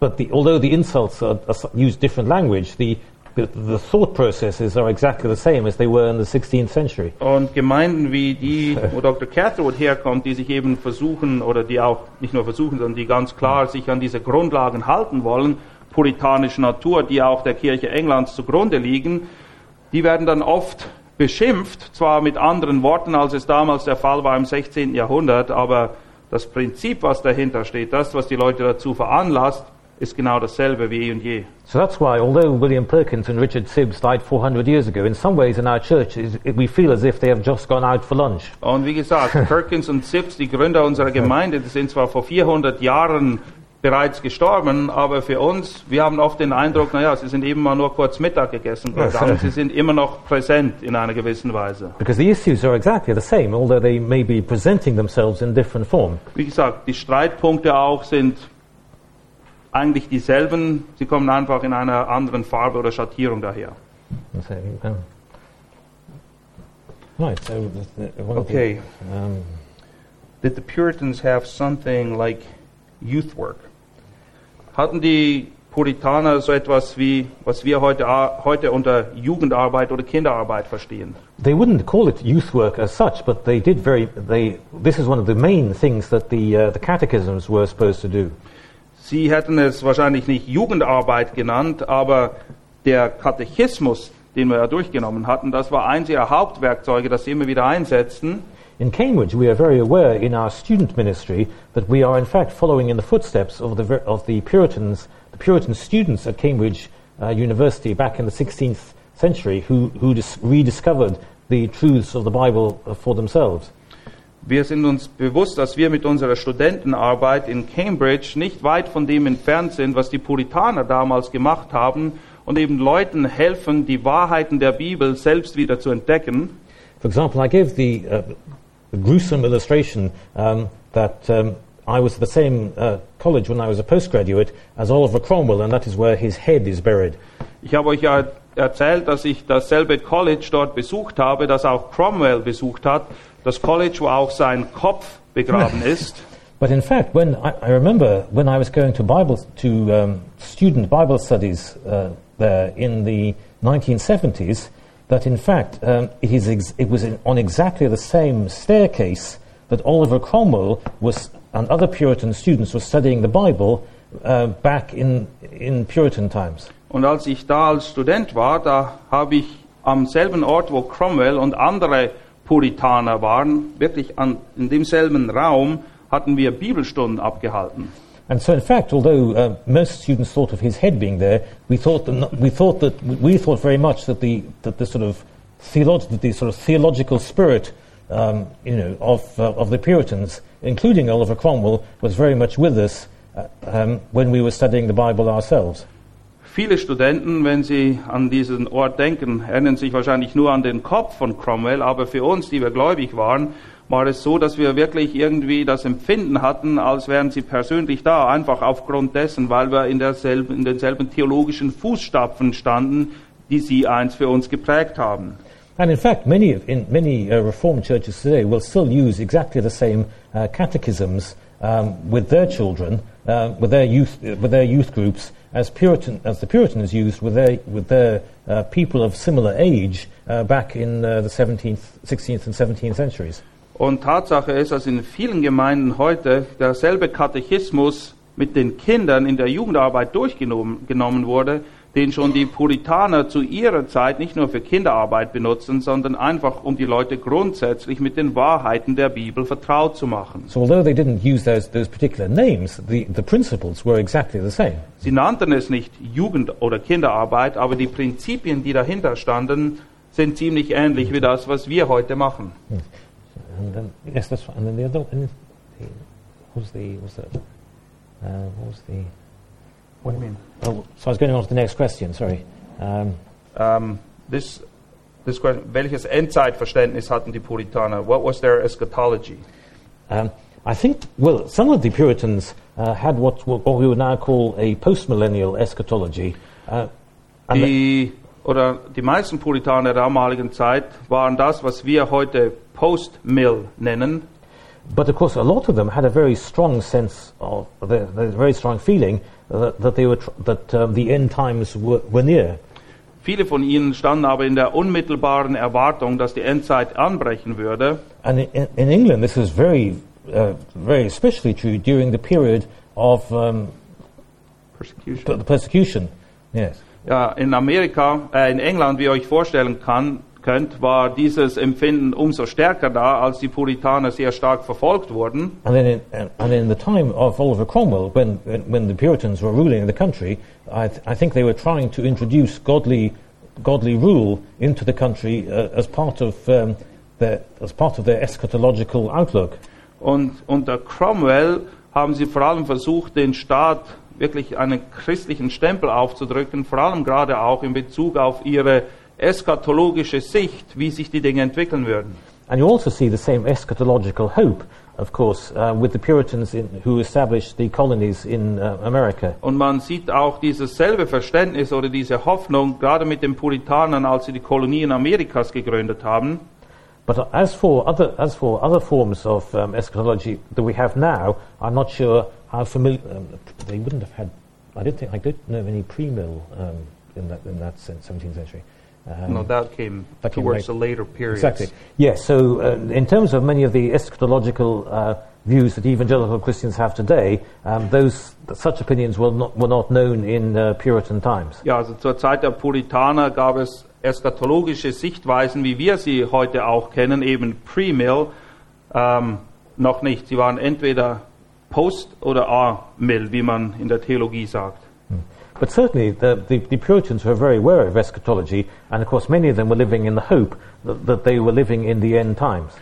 but the, although the insults are, are, use different language, the, the, thought processes are exactly the same as they were in the 16th century. Und Gemeinden wie die, wo Dr. Cathwood herkommt, die sich eben versuchen, oder die auch nicht nur versuchen, sondern die ganz klar sich an diese Grundlagen halten wollen, puritanische Natur, die auch der Kirche Englands zugrunde liegen, die werden dann oft beschimpft, zwar mit anderen Worten, als es damals der Fall war im 16. Jahrhundert, aber das Prinzip, was dahinter steht, das, was die Leute dazu veranlasst, ist genau dasselbe wie eh und je. So that's why, although William Perkins and Richard Sibbs died 400 years ago, in some ways in our church is, we feel as if they have just gone out for lunch. Und wie gesagt, (laughs) Perkins und Sibbs, die Gründer unserer Gemeinde, die sind zwar vor 400 Jahren bereits gestorben, aber für uns, wir haben oft den Eindruck, naja, sie sind eben mal nur kurz Mittag gegessen, Yes. aber sie sind immer noch präsent in einer gewissen Weise. Because the issues are exactly the same, although they may be presenting themselves in different form. Wie gesagt, die Streitpunkte auch sind eigentlich dieselben, sie kommen einfach in einer anderen Farbe oder Schattierung daher. Okay. um, Did the Puritans have something like youth work? Hatten die Puritaner so etwas wie, was wir heute, heute unter Jugendarbeit oder Kinderarbeit verstehen? they wouldn't call it youth work as such, but they did very. They this is one of the main things that the uh, the catechisms were supposed to do. Sie hätten es wahrscheinlich nicht Jugendarbeit genannt, aber der Katechismus, den wir ja durchgenommen hatten, das war eins ihrer Hauptwerkzeuge, das sie immer wieder einsetzten. In Cambridge, we are very aware in our student ministry that we are in fact following in the footsteps of the of the Puritans, the Puritan students at Cambridge uh, University back in the 16th century, who who dis- rediscovered the truths of the Bible uh, for themselves. Wir sind uns bewusst, dass wir mit unserer Studentenarbeit in Cambridge nicht weit von dem entfernt sind, was die Puritaner damals gemacht haben und eben Leuten helfen, die Wahrheiten der Bibel selbst wieder zu entdecken. For example, I gave the, uh, gruesome illustration um, that um, I was at the same uh, college when I was a postgraduate as Oliver Cromwell, and that is where his head is buried. Ich habe euch ja erzählt, dass ich dasselbe College dort besucht habe, das auch Cromwell besucht hat. Das College, wo auch sein Kopf begraben (laughs) ist. But in fact, when I, I remember when I was going to Bible to um, student Bible studies uh, there in the 1970s, that in fact um, it, is ex- it was in, on exactly the same staircase that Oliver Cromwell was and other Puritan students were studying the Bible uh, back in in Puritan times. Und als ich da als Student war, da habe ich am selben Ort, wo Cromwell und andere Puritaner waren, wirklich an, in demselben Raum, hatten wir Bibelstunden abgehalten. And so, in fact, although uh, most students thought of his head being there, we thought that, not- we thought that we thought very much that the that the sort of theolog- the sort of theological spirit, um, you know, of uh, of the Puritans, including Oliver Cromwell, was very much with us uh, um, when we were studying the Bible ourselves. Viele Studenten, wenn sie an diesen Ort denken, erinnern sich wahrscheinlich nur an den Kopf von Cromwell, aber für uns, die wir gläubig waren, war es so, dass wir wirklich irgendwie das Empfinden hatten, als wären sie persönlich da, einfach aufgrund dessen, weil wir in, derselben, in denselben theologischen Fußstapfen standen, die sie einst für uns geprägt haben. And in fact, many in many uh, Reformed churches today will still use exactly the same uh, catechisms um, with their children, uh, with their youth, uh, with their youth groups, as Puritan as the Puritans used with their with their uh, people of similar age uh, back in uh, the 17th, 16th, and 17th centuries. Und Tatsache ist, dass in vielen Gemeinden heute derselbe Katechismus mit den Kindern in der Jugendarbeit durchgenommen genommen wurde, den schon die Puritaner zu ihrer Zeit nicht nur für Kinderarbeit benutzen, sondern einfach um die Leute grundsätzlich mit den Wahrheiten der Bibel vertraut zu machen. So although they didn't use those, those particular names, the, the principles were exactly the same. Sie nannten es nicht Jugend- oder Kinderarbeit, aber die Prinzipien, die dahinter standen, sind ziemlich ähnlich wie das, was wir heute machen. And then, yes, that's right. And then the other, and the, what was the, was that? Uh, what was the? What do you mean? Oh, so I was going on to the next question. Sorry. Um, Um, this, this question, welches Endzeitverständnis hatten die Puritaner? What was their eschatology? um, I think, well, some of the Puritans uh, had what, what we would now call a postmillennial eschatology. Uh, and the- Die, oder die meisten Puritaner der damaligen Zeit waren das, was wir heute Post-Mill nennen. But of course, a lot of them had a very strong sense of, the, the very strong feeling that, that they were that um, the end times were, were near. Viele von ihnen standen aber in der unmittelbaren Erwartung, dass die Endzeit anbrechen würde. And in, in England, this was very, uh, very especially true during the period of um, Persecution. persecution. Yes. Ja, in Amerika, äh, in England, wie ihr euch vorstellen kann, könnt, war dieses Empfinden umso stärker da, als die Puritaner sehr stark verfolgt wurden. And then, in, and- in the time of Oliver Cromwell, when, when, when the Puritans were ruling the country, I, th- I think they were trying to introduce godly, godly rule into the country uh, as part of um, their, as part of their eschatological outlook. Und unter Cromwell haben sie vor allem versucht, den Staat wirklich einen christlichen Stempel aufzudrücken, vor allem gerade auch in Bezug auf ihre eschatologische Sicht, wie sich die Dinge entwickeln würden. And you also see the same eschatological hope, of course, uh, with the Puritans in, who established the colonies in uh, America. Und man sieht auch dieses selbe Verständnis oder diese Hoffnung, gerade mit den Puritanern, als sie die Kolonien Amerikas gegründet haben. But as for other, as for other forms of um, eschatology that we have now, I'm not sure how familiar. Um, they wouldn't have had. I don't think I don't know of any pre-mill um, in that in that sen- 17th century. Um, no, that came that came towards later. the later periods. Exactly. Yes. So, uh, in terms of many of the eschatological uh, views that evangelical Christians have today, um, those such opinions were not were not known in uh, Puritan times. Ja, also zur Zeit der Puritaner gab es eschatologische Sichtweisen, wie wir sie heute auch kennen, eben Pre-Mill, ähm, noch nicht. Sie waren entweder Post- oder A-Mill, wie man in der Theologie sagt. But certainly, the, the, the Puritans were very aware of eschatology, and of course, many of them were living in the hope that, that they were living in the end times.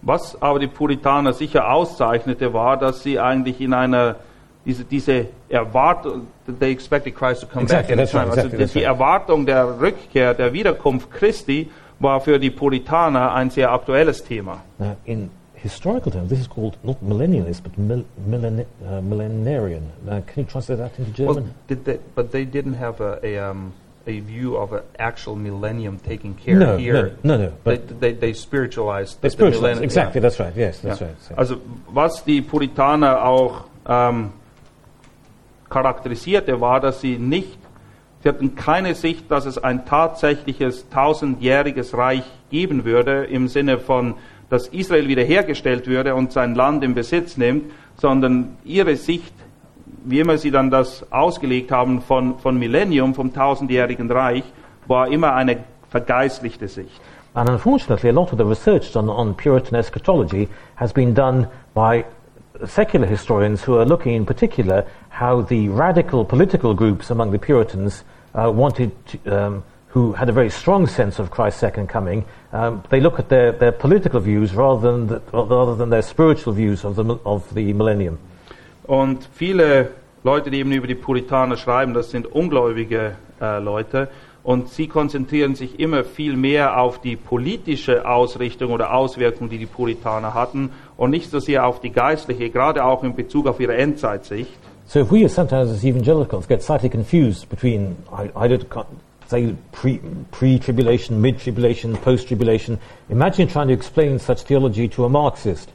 Was aber die Puritaner sicher auszeichnete, war, dass sie eigentlich in einer diese, diese Erwartung, they expected Christ to come Exactly, back that's right, also exactly, die, that's die right. Erwartung der Rückkehr, der Wiederkunft Christi war für die Puritaner ein sehr aktuelles Thema. Now, in historical terms, this is called not millennialist, but mil, millenni- uh, millenarian. Now, can you translate that into German? Well, they, but they didn't have a, a, um, a view of an actual millennium taking care no, here. no, no, no. They, But they, they spiritualized they the spiritualized. millennium. Exactly, yeah. that's right. Yes, that's Ja. right. So- Also was die Puritaner auch ähm, charakterisierte, war, dass sie nicht, sie hatten keine Sicht, dass es ein tatsächliches tausendjähriges Reich geben würde, im Sinne von, dass Israel wiederhergestellt würde und sein Land in Besitz nimmt, sondern ihre Sicht, wie immer sie dann das ausgelegt haben von, von Millennium, vom tausendjährigen Reich, war immer eine vergeistlichte Sicht. And unfortunately, a lot of the research done on Puritan eschatology has been done by secular historians who are looking in particular how the radical political groups among the Puritans uh, wanted to, um, who had a very strong sense of Christ's second coming, um, they look at their, their political views rather than, the, rather than their spiritual views of the, of the millennium. Und viele Leute, die eben über die Puritaner schreiben, das sind ungläubige äh, Leute. Und sie konzentrieren sich immer viel mehr auf die politische Ausrichtung oder Auswirkung, die die Puritaner hatten, und nicht so sehr auf die geistliche, gerade auch in Bezug auf ihre Endzeitsicht. So if we sometimes as evangelicals get slightly confused between, Say pre, pre-tribulation, mid-tribulation, post-tribulation, imagine trying to explain such theology to a Marxist.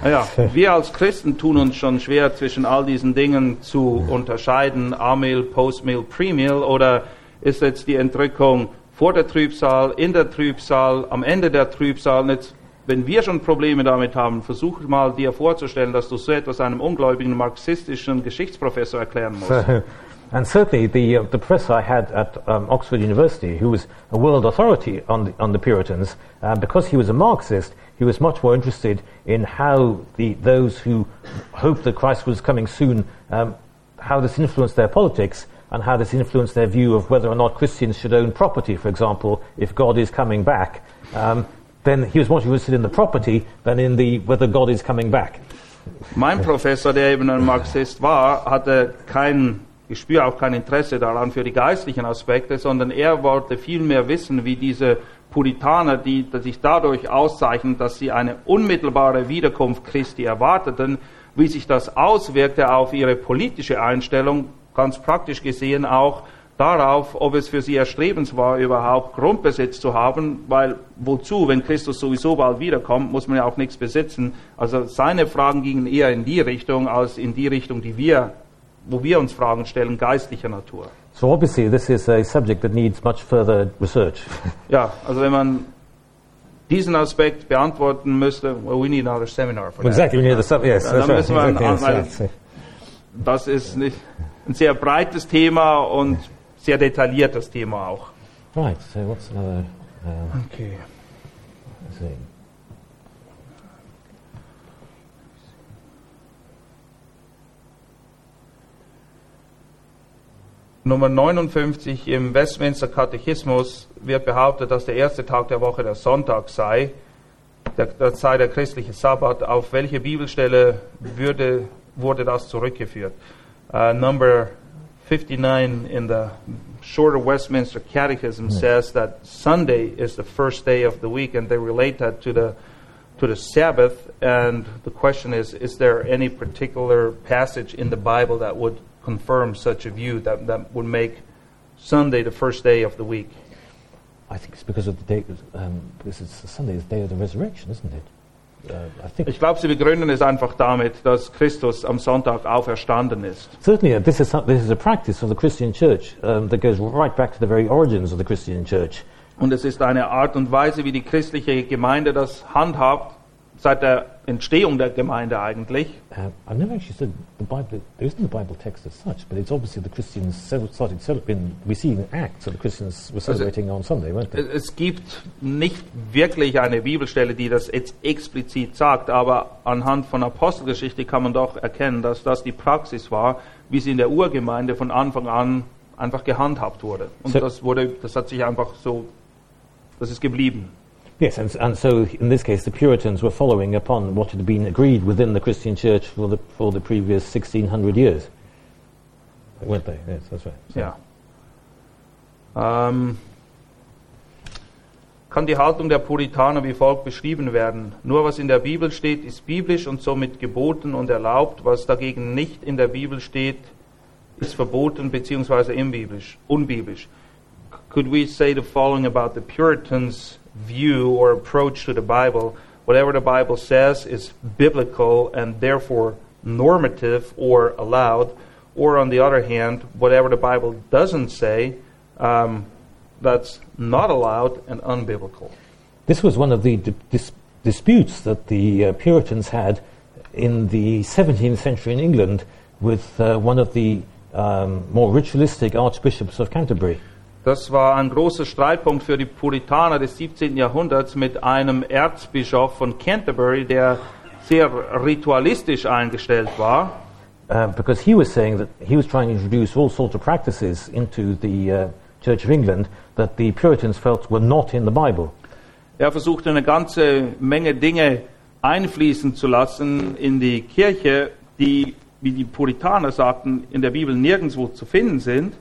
Naja, wir als Christen tun uns schon schwer zwischen all diesen Dingen zu unterscheiden, Amil, Postmil, Premil, oder ist jetzt die Entrückung vor der Trübsal, in der Trübsal, am Ende der Trübsal. Und jetzt, wenn wir schon Probleme damit haben, versuch mal dir vorzustellen, dass du so etwas einem ungläubigen marxistischen Geschichtsprofessor erklären musst. So, (laughs) And certainly, the, uh, the professor I had at um, Oxford University, who was a world authority on the, on the Puritans, uh, because he was a Marxist, he was much more interested in how the, those who hoped that Christ was coming soon, um, how this influenced their politics, and how this influenced their view of whether or not Christians should own property, for example, if God is coming back. Um, then he was more interested in the property than in the whether God is coming back. Mein Professor, der eben ein Marxist war, hatte kein Gespür, auch kein Interesse daran für die geistlichen Aspekte, sondern er wollte viel mehr wissen, wie diese Puritaner, die sich dadurch auszeichnen, dass sie eine unmittelbare Wiederkunft Christi erwarteten, wie sich das auswirkte auf ihre politische Einstellung, ganz praktisch gesehen auch darauf, ob es für sie erstrebens war, überhaupt Grundbesitz zu haben, weil wozu, wenn Christus sowieso bald wiederkommt, muss man ja auch nichts besitzen. Also seine Fragen gingen eher in die Richtung als in die Richtung, die wir wo wir uns Fragen stellen, geistlicher Natur. So obviously this is a subject that needs much further research. (laughs) Ja, also wenn man diesen Aspekt beantworten müsste, well, we need another seminar for that. exactly, we need the sub- yes, dann right. müssen wir Exactly, weil yes, yes. das ist nicht ein sehr breites Thema und sehr detailliertes Thema auch. Right, so what's another, uh, Okay. Nummer 59 im Westminster Katechismus wird behauptet, dass der erste Tag der Woche der Sonntag sei. Der, das sei der christliche Sabbat. Auf welche Bibelstelle würde, wurde das zurückgeführt? Uh, number 59 in the shorter Westminster Catechism says that Sunday is the first day of the week, and they relate that to the to the Sabbath. And the question is: Is there any particular passage in the Bible that would confirm such a view that that would make Sunday the first day of the week? I think it's because of the day, um, because it's Sunday, is the day of the resurrection, isn't it? Uh, I think Ich glaube, sie begründen es einfach damit, dass Christus am Sonntag auferstanden ist. certainly uh, this is this is a practice of the Christian Church um, that goes right back to the very origins of the Christian Church. Und es ist eine Art und Weise, wie die christliche Gemeinde das handhabt, seit der Entstehung der Gemeinde eigentlich. Uh, I've never actually said the Bible. There isn't a Bible text as such, but it's obviously the Christians started celebrating. We see in Acts that the Christians were celebrating on Sunday, weren't they? Es es gibt nicht wirklich eine Bibelstelle, die das jetzt explizit sagt, aber anhand von Apostelgeschichte kann man doch erkennen, dass das die Praxis war, wie sie in der Urgemeinde von Anfang an einfach gehandhabt wurde. Und So- das wurde, das hat sich einfach so, das ist geblieben. Yes, and, and so in this case, the Puritans were following upon what had been agreed within the Christian Church for the for the previous 1600 years, weren't they? Yes, that's right. So- Ja. Ähm, kann die Haltung der Puritaner wie folgt beschrieben werden. Nur was in der Bibel steht, ist biblisch und somit geboten und erlaubt. Was dagegen nicht in der Bibel steht, ist verboten bzw. unbiblisch. Could we say the following about the Puritans' view or approach to the Bible? Whatever the Bible says is biblical and therefore normative or allowed. Or on the other hand, whatever the Bible doesn't say, um, that's not allowed and unbiblical. This was one of the di- dis- disputes that the uh, Puritans had in the 17th century in England with uh, one of the um, more ritualistic archbishops of Canterbury. Das war ein großer Streitpunkt für die Puritaner des 17. Jahrhunderts mit einem Erzbischof von Canterbury, der sehr ritualistisch eingestellt war. Uh, because he was saying that he was trying to introduce all sorts of practices into the uh, Church of England that the Puritans felt were not in the Bible. Er versuchte eine ganze Menge Dinge einfließen zu lassen in die Kirche, die, wie die Puritaner sagten, in der Bibel nirgendwo zu finden sind.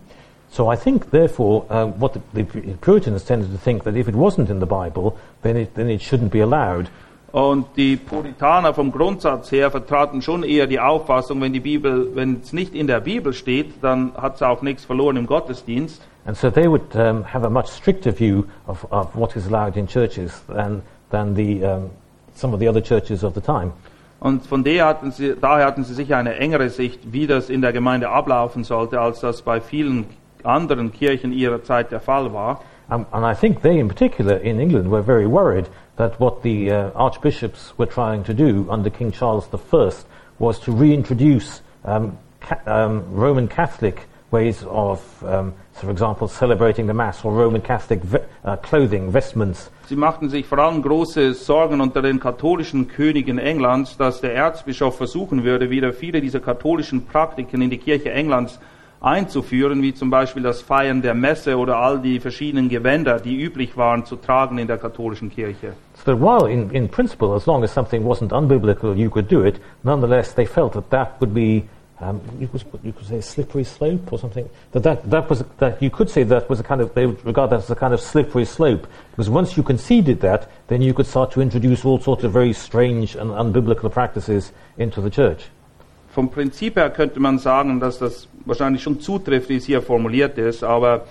So I think, therefore, uh, what the, the Puritans tended to think that if it wasn't in the Bible, then it, then it shouldn't be allowed. Und die Puritaner vom Grundsatz her vertraten schon eher die Auffassung, wenn die Bibel, wenn es nicht in der Bibel steht, dann hat es auch nichts verloren im Gottesdienst. And so they would um, have a much stricter view of, of what is allowed in churches than, than the, um, some of the other churches of the time. Und von der hatten sie, daher hatten sie sicher eine engere Sicht, wie das in der Gemeinde ablaufen sollte, als das bei vielen anderen Kirchen ihrer Zeit der Fall war. Um, and I think they, in particular, in England, were very worried that what the uh, archbishops were trying to do under King Charles I was to reintroduce um, ca- um, Roman Catholic ways of, um, for example, celebrating the Mass or Roman Catholic ve- uh, clothing, vestments. Sie machten sich vor allem große Sorgen unter den katholischen Königen Englands, dass der Erzbischof versuchen würde, wieder viele dieser katholischen Praktiken in die Kirche Englands einzuführen, wie zum Beispiel das Feiern der Messe oder all die verschiedenen Gewänder, die üblich waren zu tragen in der katholischen Kirche. So while, in, in principle, as long as something wasn't unbiblical, you could do it, nonetheless they felt that that would be, um, you, could, you could say, a slippery slope or something. That, that, that was, that you could say that was a kind of, they would regard that as a kind of slippery slope. Because once you conceded that, then you could start to introduce all sorts of very strange and unbiblical practices into the church. Vom Prinzip her könnte man sagen, dass das wahrscheinlich schon zutrifft, wie es hier formuliert ist, aber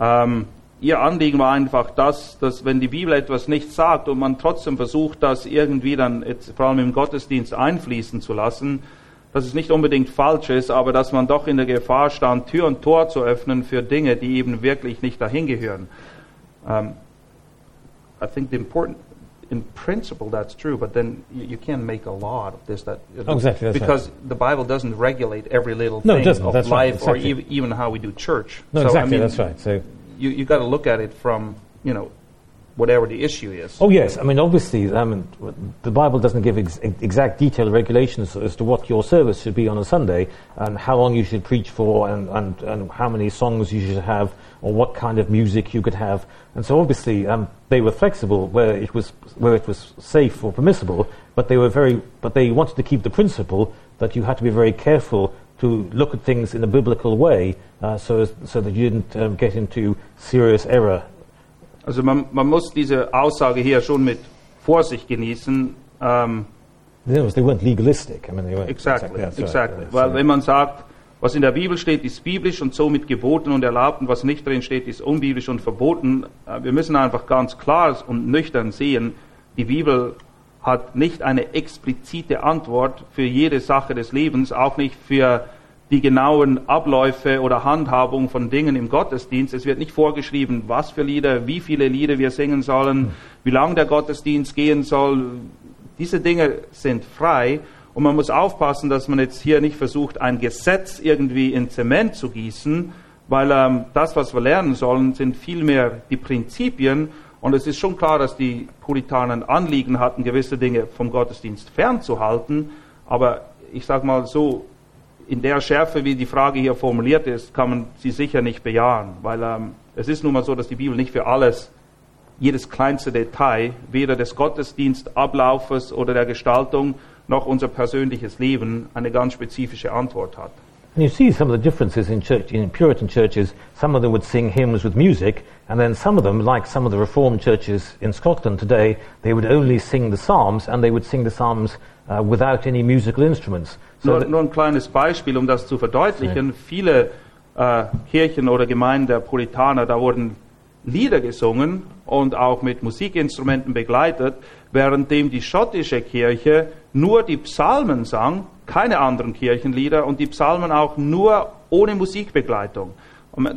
ähm, ihr Anliegen war einfach das, dass wenn die Bibel etwas nicht sagt und man trotzdem versucht, das irgendwie dann jetzt, vor allem im Gottesdienst einfließen zu lassen, dass es nicht unbedingt falsch ist, aber dass man doch in der Gefahr stand, Tür und Tor zu öffnen für Dinge, die eben wirklich nicht dahin gehören. Um, I think the important, in principle, that's true, but then you, you can't make a law of this. That Oh, exactly, because the Bible doesn't regulate every little No, thing of that's right, life or exactly. even, how we do church. No, so, I exactly, mean, that's right. So, You you got to look at it from you know whatever the issue is. Oh yes, I mean obviously, I mean, the Bible doesn't give ex- exact detailed regulations as to what your service should be on a Sunday and how long you should preach for and, and, and how many songs you should have or what kind of music you could have. And so obviously um, they were flexible where it was where it was safe or permissible, but they were very but they wanted to keep the principle that you had to be very careful to look at things in a biblical way uh, so as, so that you didn't um, get into serious error Also man, man muss diese Aussage hier schon mit Vorsicht genießen. Ähm, other words, they weren't legalistic. I mean, they weren't Exactly, right, exactly. yeah, Weil wenn man sagt, was in der Bibel steht, ist biblisch und somit geboten und erlaubt und was nicht drin steht, ist unbiblisch und verboten. äh, Wir müssen einfach ganz klar und nüchtern sehen, die Bibel hat nicht eine explizite Antwort für jede Sache des Lebens, auch nicht für die genauen Abläufe oder Handhabung von Dingen im Gottesdienst. Es wird nicht vorgeschrieben, was für Lieder, wie viele Lieder wir singen sollen, wie lang der Gottesdienst gehen soll. Diese Dinge sind frei und man muss aufpassen, dass man jetzt hier nicht versucht, ein Gesetz irgendwie in Zement zu gießen, weil ähm, das, was wir lernen sollen, sind vielmehr die Prinzipien. Und es ist schon klar, dass die Puritaner ein Anliegen hatten, gewisse Dinge vom Gottesdienst fernzuhalten. Aber ich sage mal so, in der Schärfe, wie die Frage hier formuliert ist, kann man sie sicher nicht bejahen, weil ähm, es ist nun mal so, dass die Bibel nicht für alles, jedes kleinste Detail, weder des Gottesdienstablaufes oder der Gestaltung noch unser persönliches Leben eine ganz spezifische Antwort hat. And you see some of the differences in church in Puritan churches. Some of them would sing hymns with music, and then some of them, like some of the Reformed churches in Scotland today, they would only sing the Psalms, and they would sing the Psalms uh, without any musical instruments. So Nur, nur ein kleines Beispiel, um das zu verdeutlichen. Viele äh, Kirchen oder Gemeinden der Puritaner, da wurden Lieder gesungen und auch mit Musikinstrumenten begleitet, währenddem die schottische Kirche nur die Psalmen sang, keine anderen Kirchenlieder und die Psalmen auch nur ohne Musikbegleitung. Und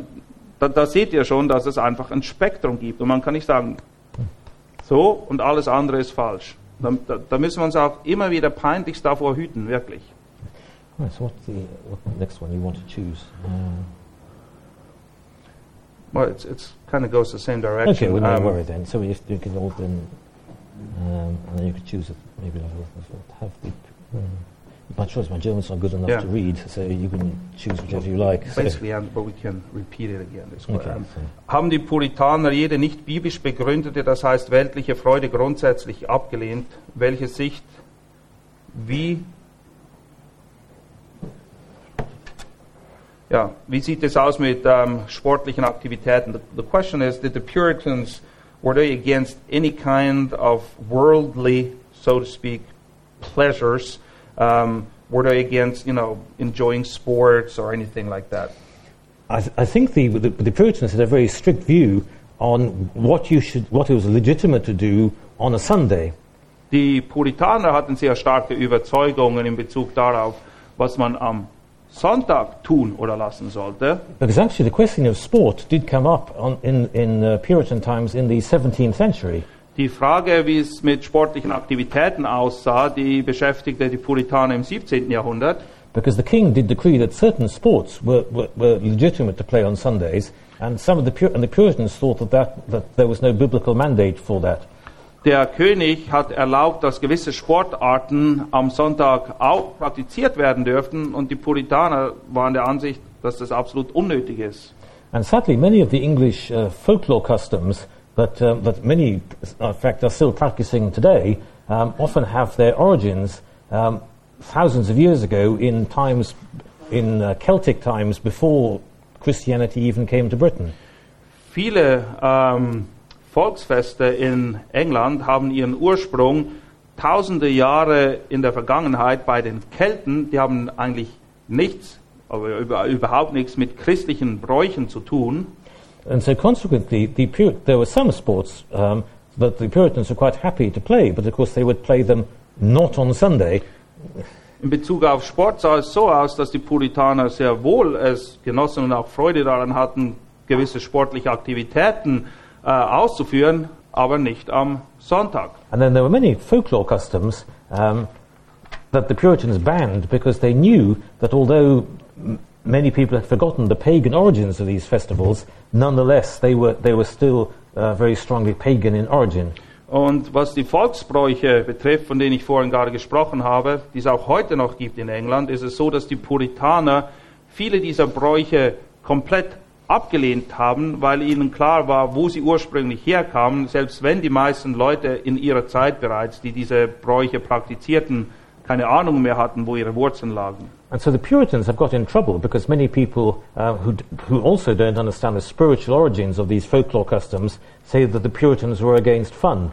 da, da seht ihr schon, dass es einfach ein Spektrum gibt und man kann nicht sagen, so und alles andere ist falsch. Da, da, da müssen wir uns auch immer wieder peinlichst davor hüten, wirklich. Right, so what's the what next one you want to choose? Well, it's, it's kind of goes the same direction. okay, well, no Um, worry then. So if you can all then, um, and then you could choose it. Maybe I'll have the. Um, my choice. My German's not good enough Yeah. to read, so you can choose whichever you like. So- Basically, and, but we can repeat it again. Okay, Um, so- haben die Puritaner jede nicht biblisch begründete, das heißt weltliche Freude grundsätzlich abgelehnt? Welche Sicht, wie, ja, wie sieht es aus mit ähm, sportlichen Aktivitäten? The, the question is, did the Puritans, were they against any kind of worldly, so to speak, pleasures? Um, were they against, you know, enjoying sports or anything like that? I, th- I think the, the, the Puritans had a very strict view on what you should, what it was legitimate to do on a Sunday. Die Puritaner hatten sehr starke Überzeugungen in Bezug darauf, was man am Sonntag tun oder lassen sollte. Because actually, the question of sport did come up on, in, in uh, Puritan times in the 17th century. Die Frage, wie es mit sportlichen Aktivitäten aussah, die beschäftigte die Puritaner im 17. Jahrhundert. because the king did decree that certain sports were, were, were legitimate to play on Sundays, and some of the Pur- and the Puritans thought that, that that there was no biblical mandate for that. Der König hat erlaubt, dass gewisse Sportarten am Sonntag auch praktiziert werden dürften und die Puritaner waren der Ansicht, dass das absolut unnötig ist. And sadly, many of the English uh, folklore customs that, um, that many, in fact, are still practicing today um, often have their origins um, thousands of years ago in times, in uh, Celtic times before Christianity even came to Britain. Viele ähm, Volksfeste in England haben ihren Ursprung tausende Jahre in der Vergangenheit bei den Kelten. Die haben eigentlich nichts, aber über, überhaupt nichts mit christlichen Bräuchen zu tun. And so consequently, the Pur- there were some sports um, that the Puritans were quite happy to play, but of course they would play them not on Sunday. In Bezug auf Sport sah es so aus, dass die Puritaner sehr wohl es genossen und auch Freude daran hatten, gewisse sportliche Aktivitäten äh, auszuführen, aber nicht am Sonntag. And then there were many folklore customs um, that the Puritans banned because they knew that although many people had forgotten the pagan origins of these festivals, nonetheless they were, they were still uh, very strongly pagan in origin. Und was die Volksbräuche betrifft, von denen ich vorhin gerade gesprochen habe, die es auch heute noch gibt in England, ist es so, dass die Puritaner viele dieser Bräuche komplett abgelehnt haben, weil ihnen klar war, wo sie ursprünglich herkamen, selbst wenn die meisten Leute in ihrer Zeit bereits, die diese Bräuche praktizierten, keine Ahnung mehr hatten, wo ihre Wurzeln lagen. And so the Puritans have got in trouble because many people uh, who, who also don't understand the spiritual origins of these folklore customs say that the Puritans were against fun.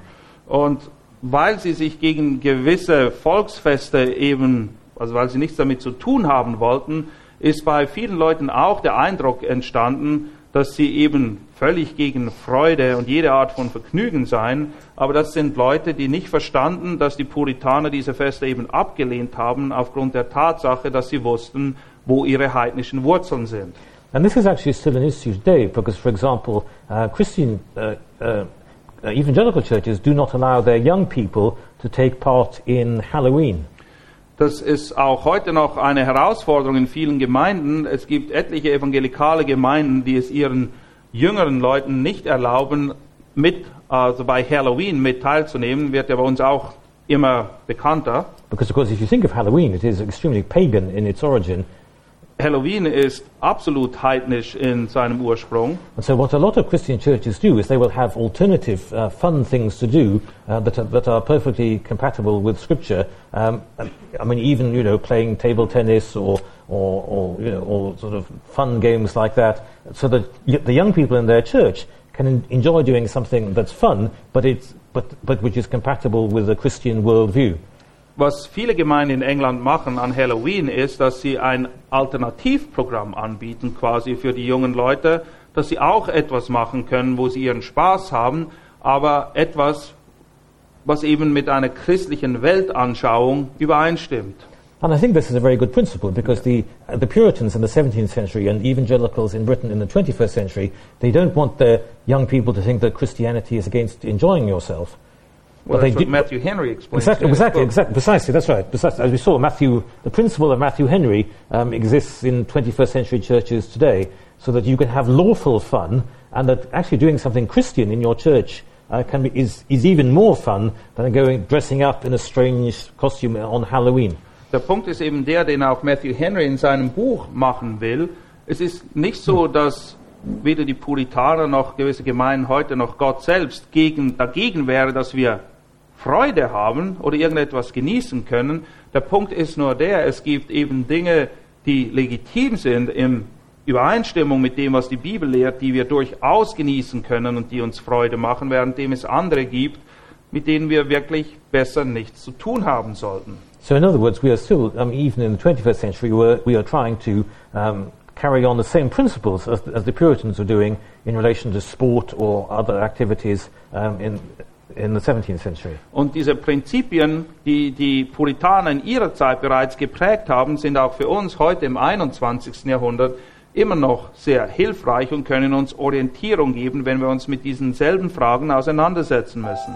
Und weil sie sich gegen gewisse Volksfeste eben, also weil sie nichts damit zu tun haben wollten, ist bei vielen Leuten auch der Eindruck entstanden, dass sie eben völlig gegen Freude und jede Art von Vergnügen seien. Aber das sind Leute, die nicht verstanden, dass die Puritaner diese Feste eben abgelehnt haben, aufgrund der Tatsache, dass sie wussten, wo ihre heidnischen Wurzeln sind. And this is actually still an issue today because, for example, uh, Christian uh, uh, evangelical churches do not allow their young people to take part in Halloween. Das ist auch heute noch eine Herausforderung in vielen Gemeinden. Es gibt etliche evangelikale Gemeinden, die es ihren jüngeren Leuten nicht erlauben, mit, also bei Halloween mit teilzunehmen, wird ja bei uns auch immer bekannter. Because, of course, if you think of Halloween, it is extremely pagan in its origin. Halloween ist absolut heidnisch in seinem Ursprung. And so, what a lot of Christian churches do is they will have alternative uh, fun things to do uh, that, are, that are perfectly compatible with Scripture. Um, I mean, even you know, playing table tennis or, or, or you know, or sort of fun games like that, so that the young people in their church can en- enjoy doing something that's fun, but it's but but which is compatible with a Christian worldview. Was viele Gemeinden in England machen an Halloween ist, dass sie ein Alternativprogramm anbieten, quasi für die jungen Leute, dass sie auch etwas machen können, wo sie ihren Spaß haben, aber etwas, was eben mit einer christlichen Weltanschauung übereinstimmt. And I think this is a very good principle because the, uh, the Puritans in the 17th century and evangelicals in Britain in the 21st century, they don't want their young people to think that Christianity is against enjoying yourself. Well, they that's what Matthew Henry explains. Exactly, exactly, exactly, precisely, that's right. Precisely. As we saw, Matthew, the principle of Matthew Henry um, exists in 21st century churches today, so that you can have lawful fun, and that actually doing something Christian in your church uh, can be, is, is even more fun than going dressing up in a strange costume on Halloween. Der Punkt ist eben der, den auch Matthew Henry in seinem Buch machen will. Es ist nicht so, dass weder die Puritaner noch gewisse Gemeinden heute noch Gott selbst gegen, dagegen wäre, dass wir Freude haben oder irgendetwas genießen können. Der Punkt ist nur der, es gibt eben Dinge, die legitim sind in Übereinstimmung mit dem, was die Bibel lehrt, die wir durchaus genießen können und die uns Freude machen, währenddem es andere gibt, mit denen wir wirklich besser nichts zu tun haben sollten. So, in other words, we are still, um, even in the 21st century, we're, we are trying to um, carry on the same principles as, as the Puritans were doing in relation to sport or other activities um, in, in the 17th century. Und diese Prinzipien, die die Puritaner in ihrer Zeit bereits geprägt haben, sind auch für uns heute im 21. Jahrhundert immer noch sehr hilfreich und können uns Orientierung geben, wenn wir uns mit diesen selben Fragen auseinandersetzen müssen.